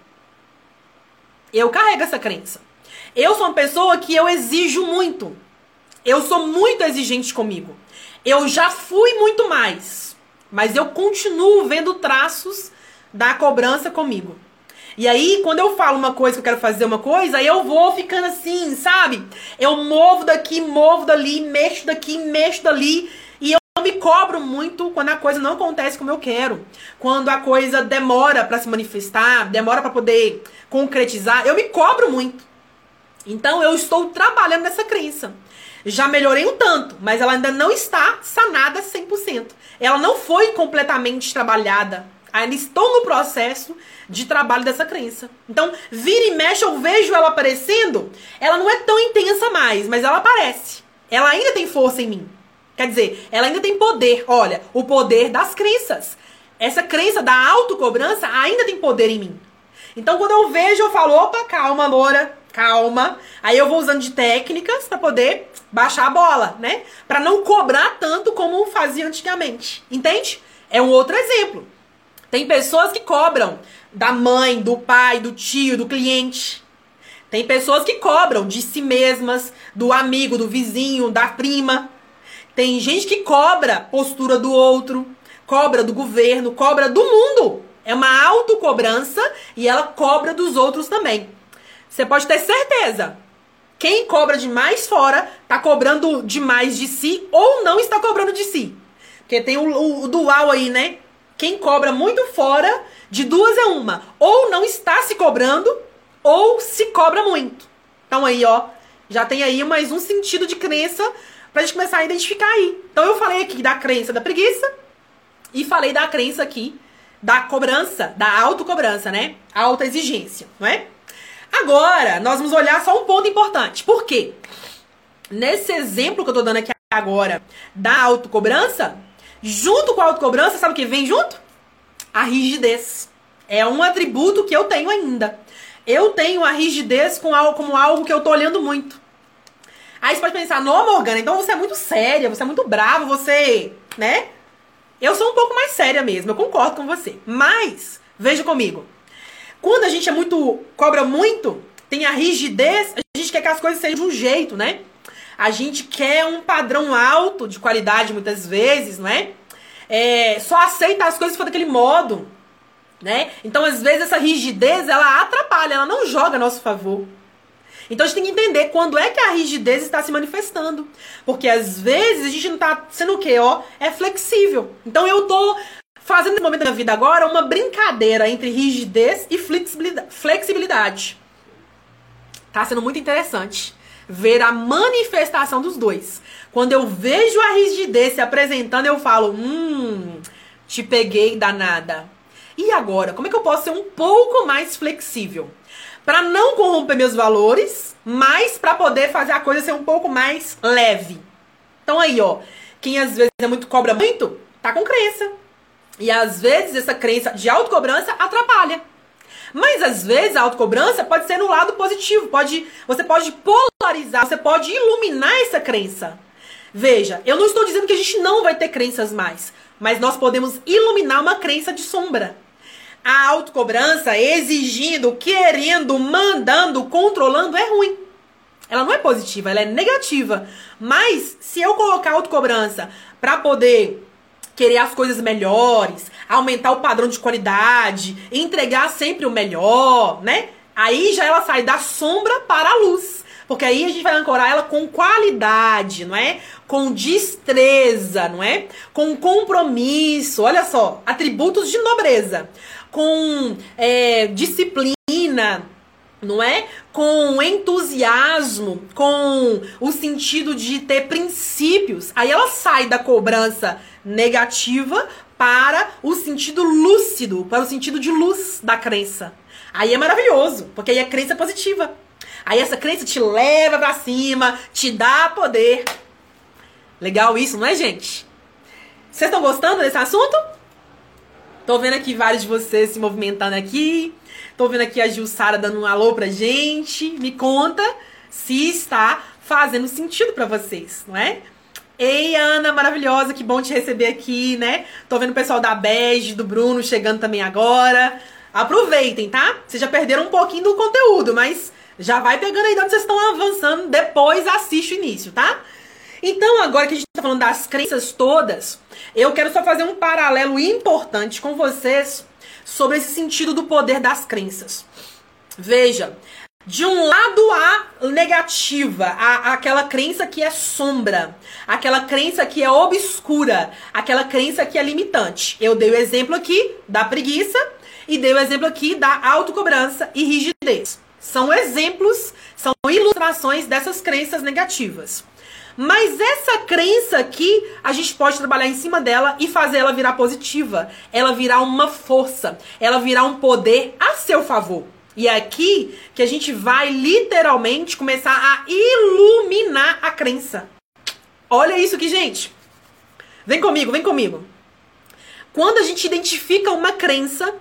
Eu carrego essa crença. Eu sou uma pessoa que eu exijo muito. Eu sou muito exigente comigo. Eu já fui muito mais, mas eu continuo vendo traços da cobrança comigo. E aí, quando eu falo uma coisa que eu quero fazer uma coisa, aí eu vou ficando assim, sabe? Eu movo daqui, movo dali, mexo daqui, mexo dali. E eu me cobro muito quando a coisa não acontece como eu quero. Quando a coisa demora para se manifestar, demora para poder concretizar, eu me cobro muito. Então eu estou trabalhando nessa crença. Já melhorei um tanto, mas ela ainda não está sanada 100%. Ela não foi completamente trabalhada. Ainda estou no processo de trabalho dessa crença. Então, vira e mexe, eu vejo ela aparecendo, ela não é tão intensa mais, mas ela aparece. Ela ainda tem força em mim. Quer dizer, ela ainda tem poder. Olha, o poder das crenças. Essa crença da autocobrança ainda tem poder em mim. Então, quando eu vejo, eu falo: opa, calma, loura, calma. Aí eu vou usando de técnicas para poder baixar a bola, né? Para não cobrar tanto como fazia antigamente. Entende? É um outro exemplo. Tem pessoas que cobram da mãe, do pai, do tio, do cliente. Tem pessoas que cobram de si mesmas, do amigo, do vizinho, da prima. Tem gente que cobra postura do outro, cobra do governo, cobra do mundo. É uma autocobrança e ela cobra dos outros também. Você pode ter certeza. Quem cobra demais fora tá cobrando demais de si ou não está cobrando de si. Porque tem o, o, o dual aí, né? Quem cobra muito fora, de duas é uma. Ou não está se cobrando, ou se cobra muito. Então aí, ó, já tem aí mais um sentido de crença pra gente começar a identificar aí. Então eu falei aqui da crença da preguiça e falei da crença aqui da cobrança, da autocobrança, né? Alta exigência, não é? Agora, nós vamos olhar só um ponto importante. Por quê? Nesse exemplo que eu tô dando aqui agora da autocobrança, Junto com a autocobrança, sabe o que vem junto? A rigidez. É um atributo que eu tenho ainda. Eu tenho a rigidez com algo, como algo que eu tô olhando muito. Aí você pode pensar, não, Morgana, então você é muito séria, você é muito brava, você, né? Eu sou um pouco mais séria mesmo, eu concordo com você. Mas, veja comigo. Quando a gente é muito, cobra muito, tem a rigidez, a gente quer que as coisas sejam de um jeito, né? A gente quer um padrão alto de qualidade muitas vezes, não é? só aceita as coisas for daquele modo, né? Então, às vezes, essa rigidez, ela atrapalha, ela não joga a nosso favor. Então a gente tem que entender quando é que a rigidez está se manifestando. Porque às vezes a gente não está sendo o quê? Ó, é flexível. Então eu tô fazendo nesse momento da minha vida agora uma brincadeira entre rigidez e flexibilidade. Tá sendo muito interessante ver a manifestação dos dois. Quando eu vejo a rigidez se apresentando, eu falo: hum, te peguei danada. E agora, como é que eu posso ser um pouco mais flexível? Para não corromper meus valores, mas para poder fazer a coisa ser um pouco mais leve. Então aí, ó, quem às vezes é muito cobra muito, tá com crença. E às vezes essa crença de autocobrança atrapalha. Mas às vezes a autocobrança pode ser no lado positivo, pode, você pode polarizar, você pode iluminar essa crença. Veja, eu não estou dizendo que a gente não vai ter crenças mais, mas nós podemos iluminar uma crença de sombra. A autocobrança exigindo, querendo, mandando, controlando é ruim. Ela não é positiva, ela é negativa. Mas se eu colocar autocobrança para poder querer as coisas melhores, aumentar o padrão de qualidade, entregar sempre o melhor, né? Aí já ela sai da sombra para a luz. Porque aí a gente vai ancorar ela com qualidade, não é? Com destreza, não é? Com compromisso. Olha só, atributos de nobreza. Com é, disciplina, não é? Com entusiasmo, com o sentido de ter princípios. Aí ela sai da cobrança negativa para o sentido lúcido, para o sentido de luz da crença. Aí é maravilhoso, porque aí é crença positiva. Aí essa crença te leva para cima, te dá poder. Legal isso, não é, gente? Vocês estão gostando desse assunto? Tô vendo aqui vários de vocês se movimentando aqui. Tô vendo aqui a Jussara dando um alô pra gente. Me conta se está fazendo sentido para vocês, não é? Ei, Ana, maravilhosa, que bom te receber aqui, né? Tô vendo o pessoal da Bege, do Bruno chegando também agora. Aproveitem, tá? Vocês já perderam um pouquinho do conteúdo, mas já vai pegando aí de onde vocês estão avançando, depois assiste o início, tá? Então, agora que a gente tá falando das crenças todas, eu quero só fazer um paralelo importante com vocês sobre esse sentido do poder das crenças. Veja, de um lado a negativa, a, aquela crença que é sombra, aquela crença que é obscura, aquela crença que é limitante. Eu dei o exemplo aqui da preguiça e dei o exemplo aqui da autocobrança e rigidez. São exemplos, são ilustrações dessas crenças negativas. Mas essa crença aqui, a gente pode trabalhar em cima dela e fazer ela virar positiva, ela virar uma força, ela virar um poder a seu favor. E é aqui que a gente vai literalmente começar a iluminar a crença. Olha isso aqui, gente. Vem comigo, vem comigo. Quando a gente identifica uma crença,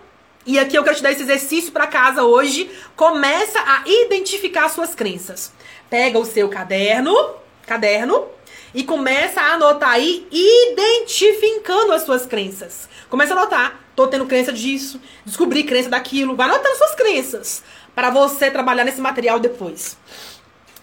e aqui eu quero te dar esse exercício para casa hoje, começa a identificar suas crenças. Pega o seu caderno, caderno, e começa a anotar aí, identificando as suas crenças. Começa a anotar. Tô tendo crença disso, descobri crença daquilo. Vai anotando suas crenças para você trabalhar nesse material depois.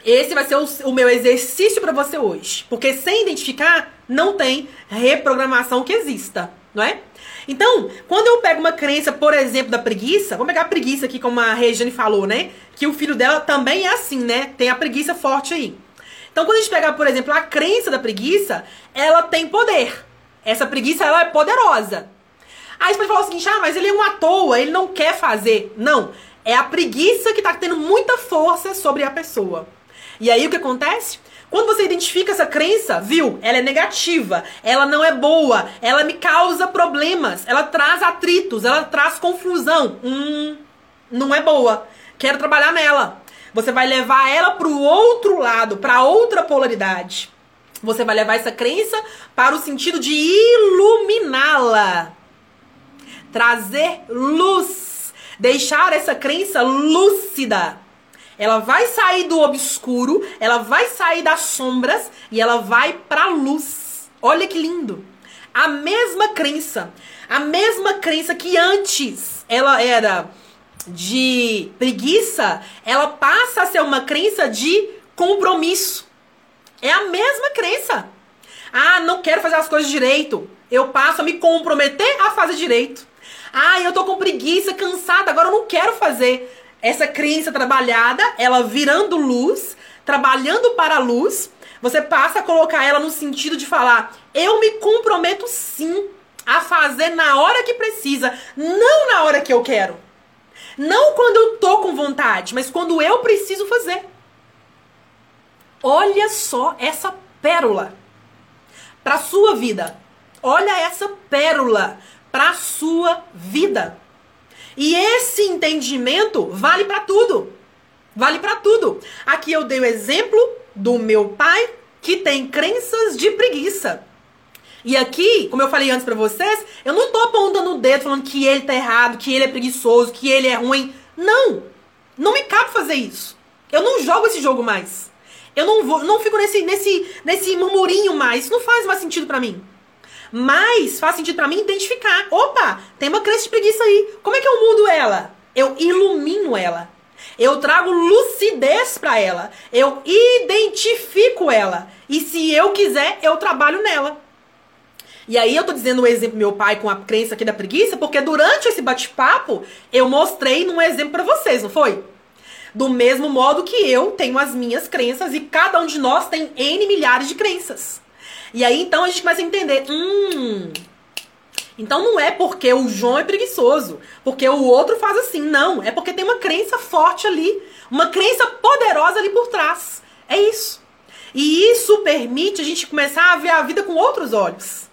Esse vai ser o, o meu exercício para você hoje. Porque sem identificar, não tem reprogramação que exista, não é? Então, quando eu pego uma crença, por exemplo, da preguiça, vamos pegar a preguiça aqui, como a Regiane falou, né? Que o filho dela também é assim, né? Tem a preguiça forte aí. Então, quando a gente pegar, por exemplo, a crença da preguiça, ela tem poder. Essa preguiça, ela é poderosa. Aí você pode falar o seguinte, ah, mas ele é um à toa, ele não quer fazer. Não, é a preguiça que está tendo muita força sobre a pessoa. E aí o que acontece? Quando você identifica essa crença, viu? Ela é negativa, ela não é boa, ela me causa problemas, ela traz atritos, ela traz confusão. Hum, não é boa. Quero trabalhar nela. Você vai levar ela para o outro lado, para outra polaridade. Você vai levar essa crença para o sentido de iluminá-la. Trazer luz. Deixar essa crença lúcida. Ela vai sair do obscuro, ela vai sair das sombras e ela vai para luz. Olha que lindo. A mesma crença, a mesma crença que antes ela era de preguiça, ela passa a ser uma crença de compromisso. É a mesma crença. Ah, não quero fazer as coisas direito. Eu passo a me comprometer a fazer direito. Ah, eu tô com preguiça, cansada, agora eu não quero fazer. Essa crença trabalhada, ela virando luz, trabalhando para a luz, você passa a colocar ela no sentido de falar: eu me comprometo sim a fazer na hora que precisa, não na hora que eu quero. Não quando eu tô com vontade, mas quando eu preciso fazer. Olha só essa pérola para sua vida. Olha essa pérola para sua vida. E esse entendimento vale para tudo. Vale para tudo. Aqui eu dei o exemplo do meu pai que tem crenças de preguiça. E aqui, como eu falei antes para vocês, eu não tô apontando o dedo falando que ele tá errado, que ele é preguiçoso, que ele é ruim. Não! Não me cabe fazer isso. Eu não jogo esse jogo mais. Eu não vou, não fico nesse nesse nesse murmurinho mais. Isso não faz mais sentido para mim. Mas faz sentido para mim identificar. Opa, tem uma crença de preguiça aí. Como é que eu mudo ela? Eu ilumino ela. Eu trago lucidez para ela. Eu identifico ela. E se eu quiser, eu trabalho nela. E aí eu tô dizendo o exemplo do meu pai com a crença aqui da preguiça, porque durante esse bate-papo eu mostrei num exemplo para vocês, não foi? Do mesmo modo que eu tenho as minhas crenças e cada um de nós tem N milhares de crenças. E aí então a gente começa a entender, hum, então não é porque o João é preguiçoso, porque o outro faz assim, não, é porque tem uma crença forte ali, uma crença poderosa ali por trás. É isso. E isso permite a gente começar a ver a vida com outros olhos.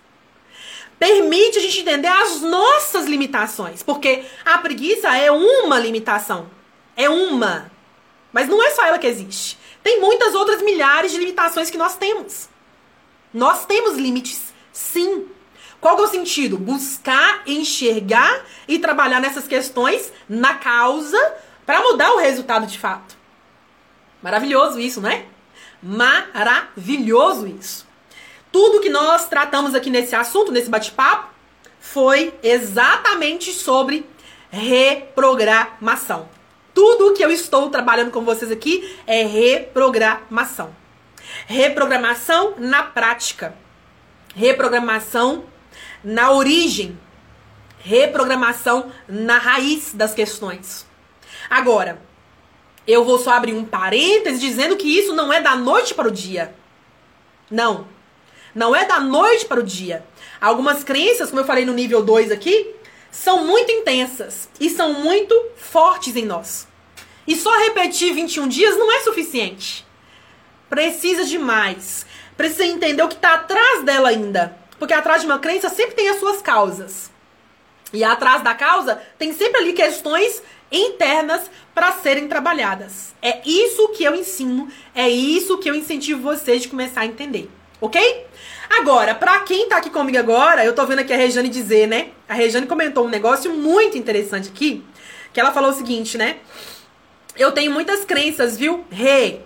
Permite a gente entender as nossas limitações, porque a preguiça é uma limitação. É uma. Mas não é só ela que existe. Tem muitas outras milhares de limitações que nós temos. Nós temos limites, sim. Qual é o sentido? Buscar, enxergar e trabalhar nessas questões na causa para mudar o resultado de fato. Maravilhoso isso, né? Maravilhoso isso. Tudo que nós tratamos aqui nesse assunto, nesse bate-papo, foi exatamente sobre reprogramação. Tudo que eu estou trabalhando com vocês aqui é reprogramação. Reprogramação na prática. Reprogramação na origem. Reprogramação na raiz das questões. Agora, eu vou só abrir um parêntese dizendo que isso não é da noite para o dia. Não. Não é da noite para o dia. Algumas crenças, como eu falei no nível 2 aqui, são muito intensas e são muito fortes em nós. E só repetir 21 dias não é suficiente precisa de mais. Precisa entender o que está atrás dela ainda. Porque atrás de uma crença sempre tem as suas causas. E atrás da causa tem sempre ali questões internas para serem trabalhadas. É isso que eu ensino, é isso que eu incentivo vocês de começar a entender, ok? Agora, para quem tá aqui comigo agora, eu tô vendo aqui a Rejane dizer, né? A Rejane comentou um negócio muito interessante aqui, que ela falou o seguinte, né? Eu tenho muitas crenças, viu? Rê,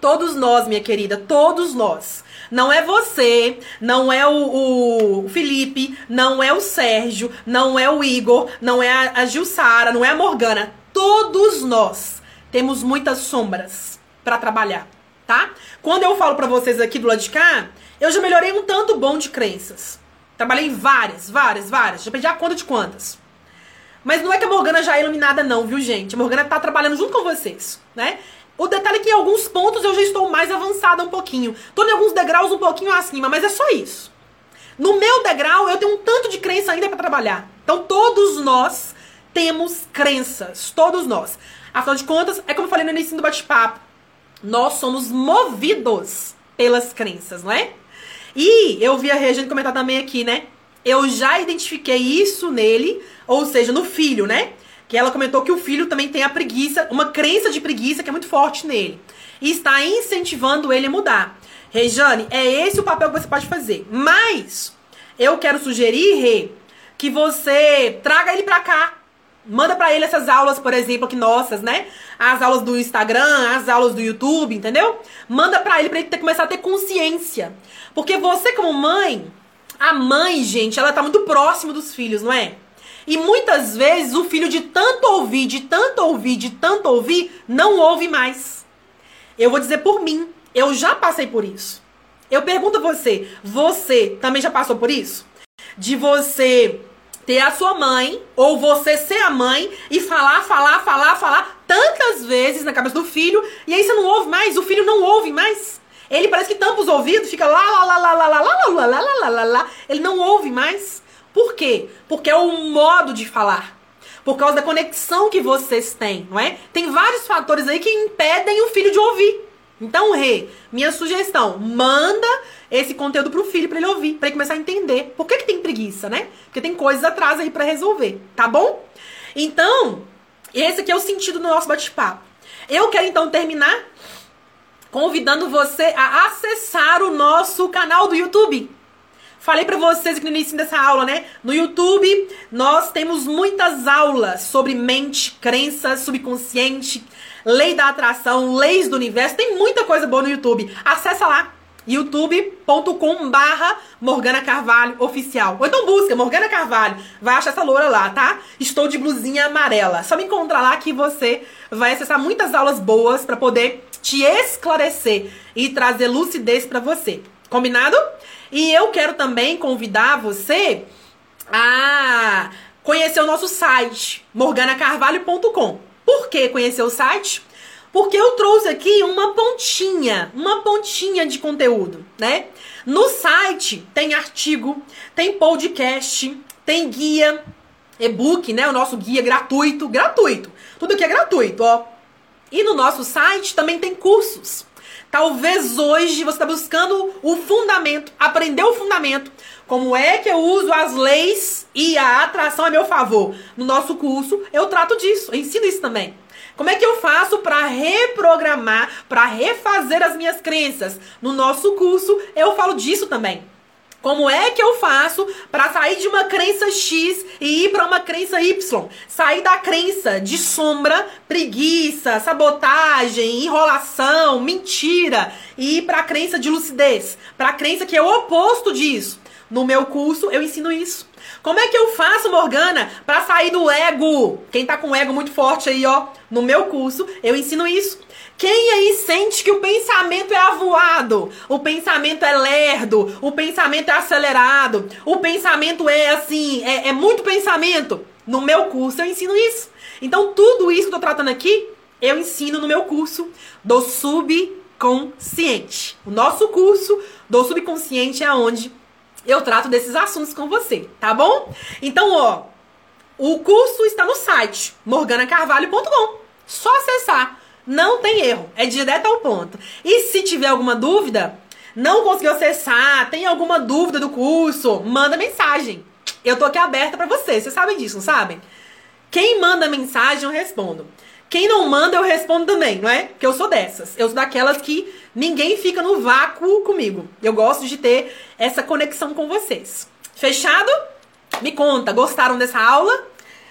Todos nós, minha querida, todos nós. Não é você, não é o, o Felipe, não é o Sérgio, não é o Igor, não é a, a Gilsara, não é a Morgana. Todos nós temos muitas sombras para trabalhar, tá? Quando eu falo para vocês aqui do lado de cá, eu já melhorei um tanto bom de crenças. Trabalhei várias, várias, várias. Já perdi a conta de quantas. Mas não é que a Morgana já é iluminada, não, viu, gente? A Morgana tá trabalhando junto com vocês, né? O detalhe é que em alguns pontos eu já estou mais avançada um pouquinho. Tô em alguns degraus um pouquinho acima, mas é só isso. No meu degrau, eu tenho um tanto de crença ainda para trabalhar. Então, todos nós temos crenças. Todos nós. Afinal de contas, é como eu falei no início do bate-papo. Nós somos movidos pelas crenças, não é? E eu vi a Regina comentar também aqui, né? Eu já identifiquei isso nele, ou seja, no filho, né? Que ela comentou que o filho também tem a preguiça, uma crença de preguiça que é muito forte nele. E está incentivando ele a mudar. Rejane, é esse o papel que você pode fazer. Mas eu quero sugerir, Rê, que você traga ele pra cá. Manda para ele essas aulas, por exemplo, aqui nossas, né? As aulas do Instagram, as aulas do YouTube, entendeu? Manda para ele para ele ter, começar a ter consciência. Porque você como mãe, a mãe, gente, ela tá muito próximo dos filhos, não é? E muitas vezes o filho de tanto ouvir, de tanto ouvir, de tanto ouvir, não ouve mais. Eu vou dizer por mim, eu já passei por isso. Eu pergunto a você, você também já passou por isso? De você ter a sua mãe, ou você ser a mãe, e falar, falar, falar, falar tantas vezes na cabeça do filho, e aí você não ouve mais, o filho não ouve mais. Ele parece que tampa os ouvidos, fica lá, lá, lá, lá, lá, lá, lá, lá, lá, lá, lá, lá, lá, ele não ouve mais. Por quê? Porque é o modo de falar. Por causa da conexão que vocês têm, não é? Tem vários fatores aí que impedem o filho de ouvir. Então, Rê, minha sugestão, manda esse conteúdo pro filho para ele ouvir, para ele começar a entender. Por que, que tem preguiça, né? Porque tem coisas atrás aí para resolver, tá bom? Então, esse aqui é o sentido do nosso bate-papo. Eu quero então terminar convidando você a acessar o nosso canal do YouTube. Falei para vocês aqui no início dessa aula, né? No YouTube, nós temos muitas aulas sobre mente, crenças, subconsciente, lei da atração, leis do universo. Tem muita coisa boa no YouTube. Acessa lá youtube.com barra Morgana Carvalho oficial. Ou então busca Morgana Carvalho, vai achar essa loura lá, tá? Estou de blusinha amarela. Só me encontrar lá que você vai acessar muitas aulas boas para poder te esclarecer e trazer lucidez para você. Combinado? E eu quero também convidar você a conhecer o nosso site, morganacarvalho.com. Por que conhecer o site? Porque eu trouxe aqui uma pontinha, uma pontinha de conteúdo, né? No site tem artigo, tem podcast, tem guia, e-book, né? O nosso guia gratuito, gratuito. Tudo aqui é gratuito, ó. E no nosso site também tem cursos. Talvez hoje você está buscando o fundamento, aprender o fundamento. Como é que eu uso as leis e a atração a meu favor? No nosso curso, eu trato disso, eu ensino isso também. Como é que eu faço para reprogramar, para refazer as minhas crenças? No nosso curso, eu falo disso também. Como é que eu faço para sair de uma crença X e ir para uma crença Y? Sair da crença de sombra, preguiça, sabotagem, enrolação, mentira e ir para a crença de lucidez, para a crença que é o oposto disso. No meu curso eu ensino isso. Como é que eu faço, Morgana, para sair do ego? Quem tá com ego muito forte aí, ó, no meu curso, eu ensino isso. Quem aí sente que o pensamento é avoado, o pensamento é lerdo, o pensamento é acelerado, o pensamento é assim, é, é muito pensamento? No meu curso eu ensino isso. Então tudo isso que eu tô tratando aqui, eu ensino no meu curso do subconsciente. O nosso curso do subconsciente é onde eu trato desses assuntos com você, tá bom? Então, ó, o curso está no site morganacarvalho.com. Só acessar não tem erro, é direto ao ponto. E se tiver alguma dúvida, não conseguiu acessar, tem alguma dúvida do curso, manda mensagem. Eu tô aqui aberta para vocês, vocês sabem disso, não sabem? Quem manda mensagem, eu respondo. Quem não manda, eu respondo também, não é? Porque eu sou dessas. Eu sou daquelas que ninguém fica no vácuo comigo. Eu gosto de ter essa conexão com vocês. Fechado? Me conta, gostaram dessa aula?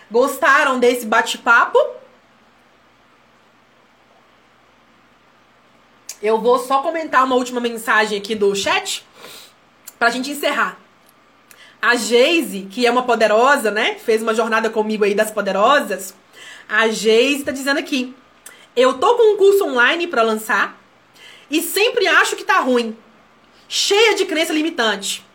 Gostaram desse bate-papo? Eu vou só comentar uma última mensagem aqui do chat pra gente encerrar. A Geise, que é uma poderosa, né? Fez uma jornada comigo aí das poderosas. A Geise tá dizendo aqui: Eu tô com um curso online para lançar e sempre acho que tá ruim. Cheia de crença limitante.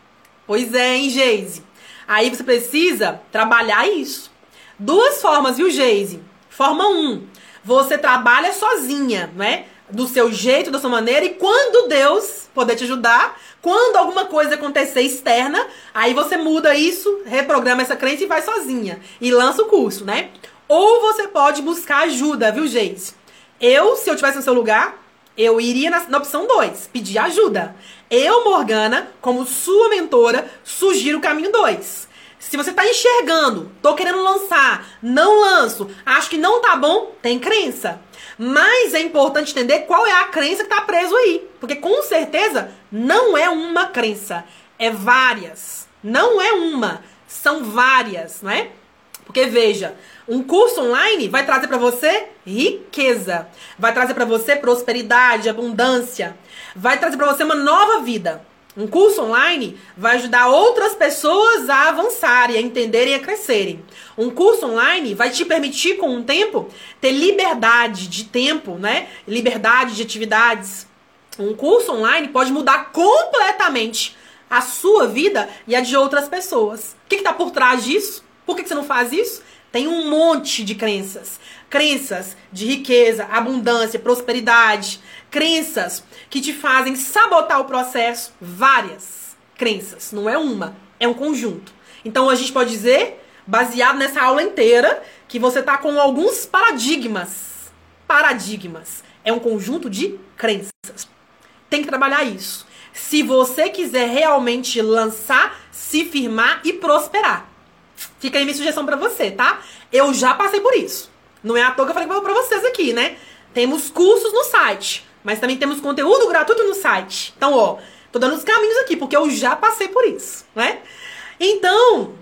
Pois é, hein, Geise? Aí você precisa trabalhar isso. Duas formas, viu, Geise? Forma 1. Um, você trabalha sozinha, né? do seu jeito, da sua maneira, e quando Deus poder te ajudar, quando alguma coisa acontecer externa, aí você muda isso, reprograma essa crença e vai sozinha. E lança o curso, né? Ou você pode buscar ajuda, viu, gente? Eu, se eu tivesse no seu lugar, eu iria na, na opção 2, pedir ajuda. Eu, Morgana, como sua mentora, sugiro o caminho 2. Se você tá enxergando, tô querendo lançar, não lanço, acho que não tá bom, tem crença. Mas é importante entender qual é a crença que está preso aí. Porque com certeza não é uma crença, é várias. Não é uma, são várias, não é? Porque veja, um curso online vai trazer para você riqueza, vai trazer para você prosperidade, abundância, vai trazer para você uma nova vida. Um curso online vai ajudar outras pessoas a avançarem, a entenderem e a crescerem. Um curso online vai te permitir, com o tempo, ter liberdade de tempo, né? Liberdade de atividades. Um curso online pode mudar completamente a sua vida e a de outras pessoas. O que está por trás disso? Por que, você não faz isso? Tem um monte de crenças. Crenças de riqueza, abundância, prosperidade. Crenças que te fazem sabotar o processo. Várias crenças. Não é uma, é um conjunto. Então a gente pode dizer, baseado nessa aula inteira, que você está com alguns paradigmas. Paradigmas. É um conjunto de crenças. Tem que trabalhar isso. se você quiser realmente lançar, se firmar e prosperar. Fica aí minha sugestão para você, tá? Eu já passei por isso. Não é à toa que eu falei pra vocês aqui, né? Temos cursos no site, mas também temos conteúdo gratuito no site. Então, ó, tô dando os caminhos aqui, porque eu já passei por isso, né? Então,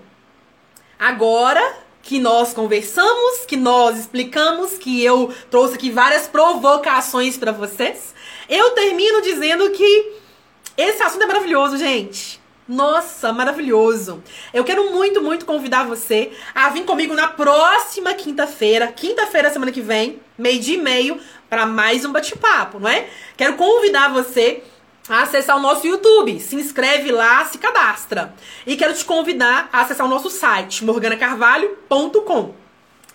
agora que nós conversamos, que nós explicamos, que eu trouxe aqui várias provocações para vocês, eu termino dizendo que esse assunto é maravilhoso, gente. Nossa, maravilhoso. Eu quero muito, muito convidar você a vir comigo na próxima quinta-feira, quinta-feira, semana que vem, meio dia e meio, para mais um bate-papo, não é? Quero convidar você a acessar o nosso YouTube. Se inscreve lá, se cadastra. E quero te convidar a acessar o nosso site, morganacarvalho.com.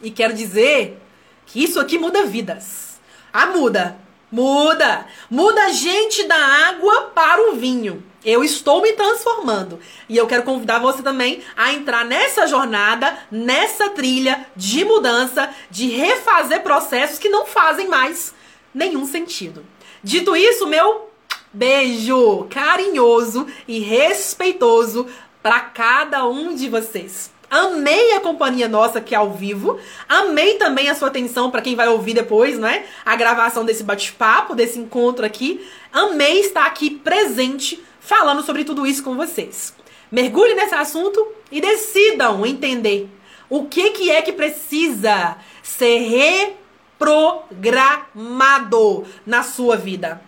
E quero dizer que isso aqui muda vidas. Ah, muda. Muda. Muda a gente da água para o vinho. Eu estou me transformando. E eu quero convidar você também a entrar nessa jornada, nessa trilha de mudança, de refazer processos que não fazem mais nenhum sentido. Dito isso, meu beijo carinhoso e respeitoso para cada um de vocês. Amei a companhia nossa aqui ao vivo. Amei também a sua atenção para quem vai ouvir depois, né? A gravação desse bate-papo, desse encontro aqui. Amei estar aqui presente falando sobre tudo isso com vocês. Mergulhe nesse assunto e decidam entender o que, que é que precisa ser reprogramado na sua vida.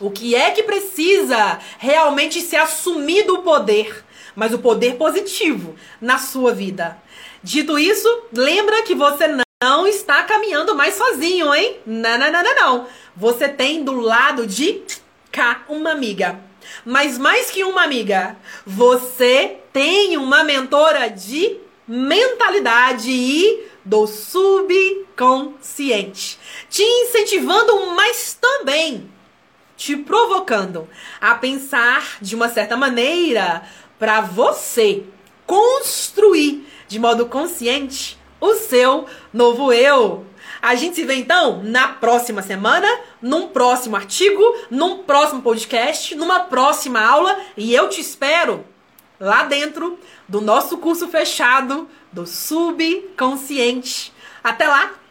O que é que precisa realmente ser assumido o poder, mas o poder positivo na sua vida. Dito isso, lembra que você não está caminhando mais sozinho, hein? Não, não, não, não, não. Você tem do lado de cá uma amiga mas mais que uma amiga, você tem uma mentora de mentalidade e do subconsciente, te incentivando, mas também te provocando a pensar de uma certa maneira para você construir de modo consciente o seu novo eu. A gente se vê então na próxima semana, num próximo artigo, num próximo podcast, numa próxima aula e eu te espero lá dentro do nosso curso fechado do subconsciente. Até lá!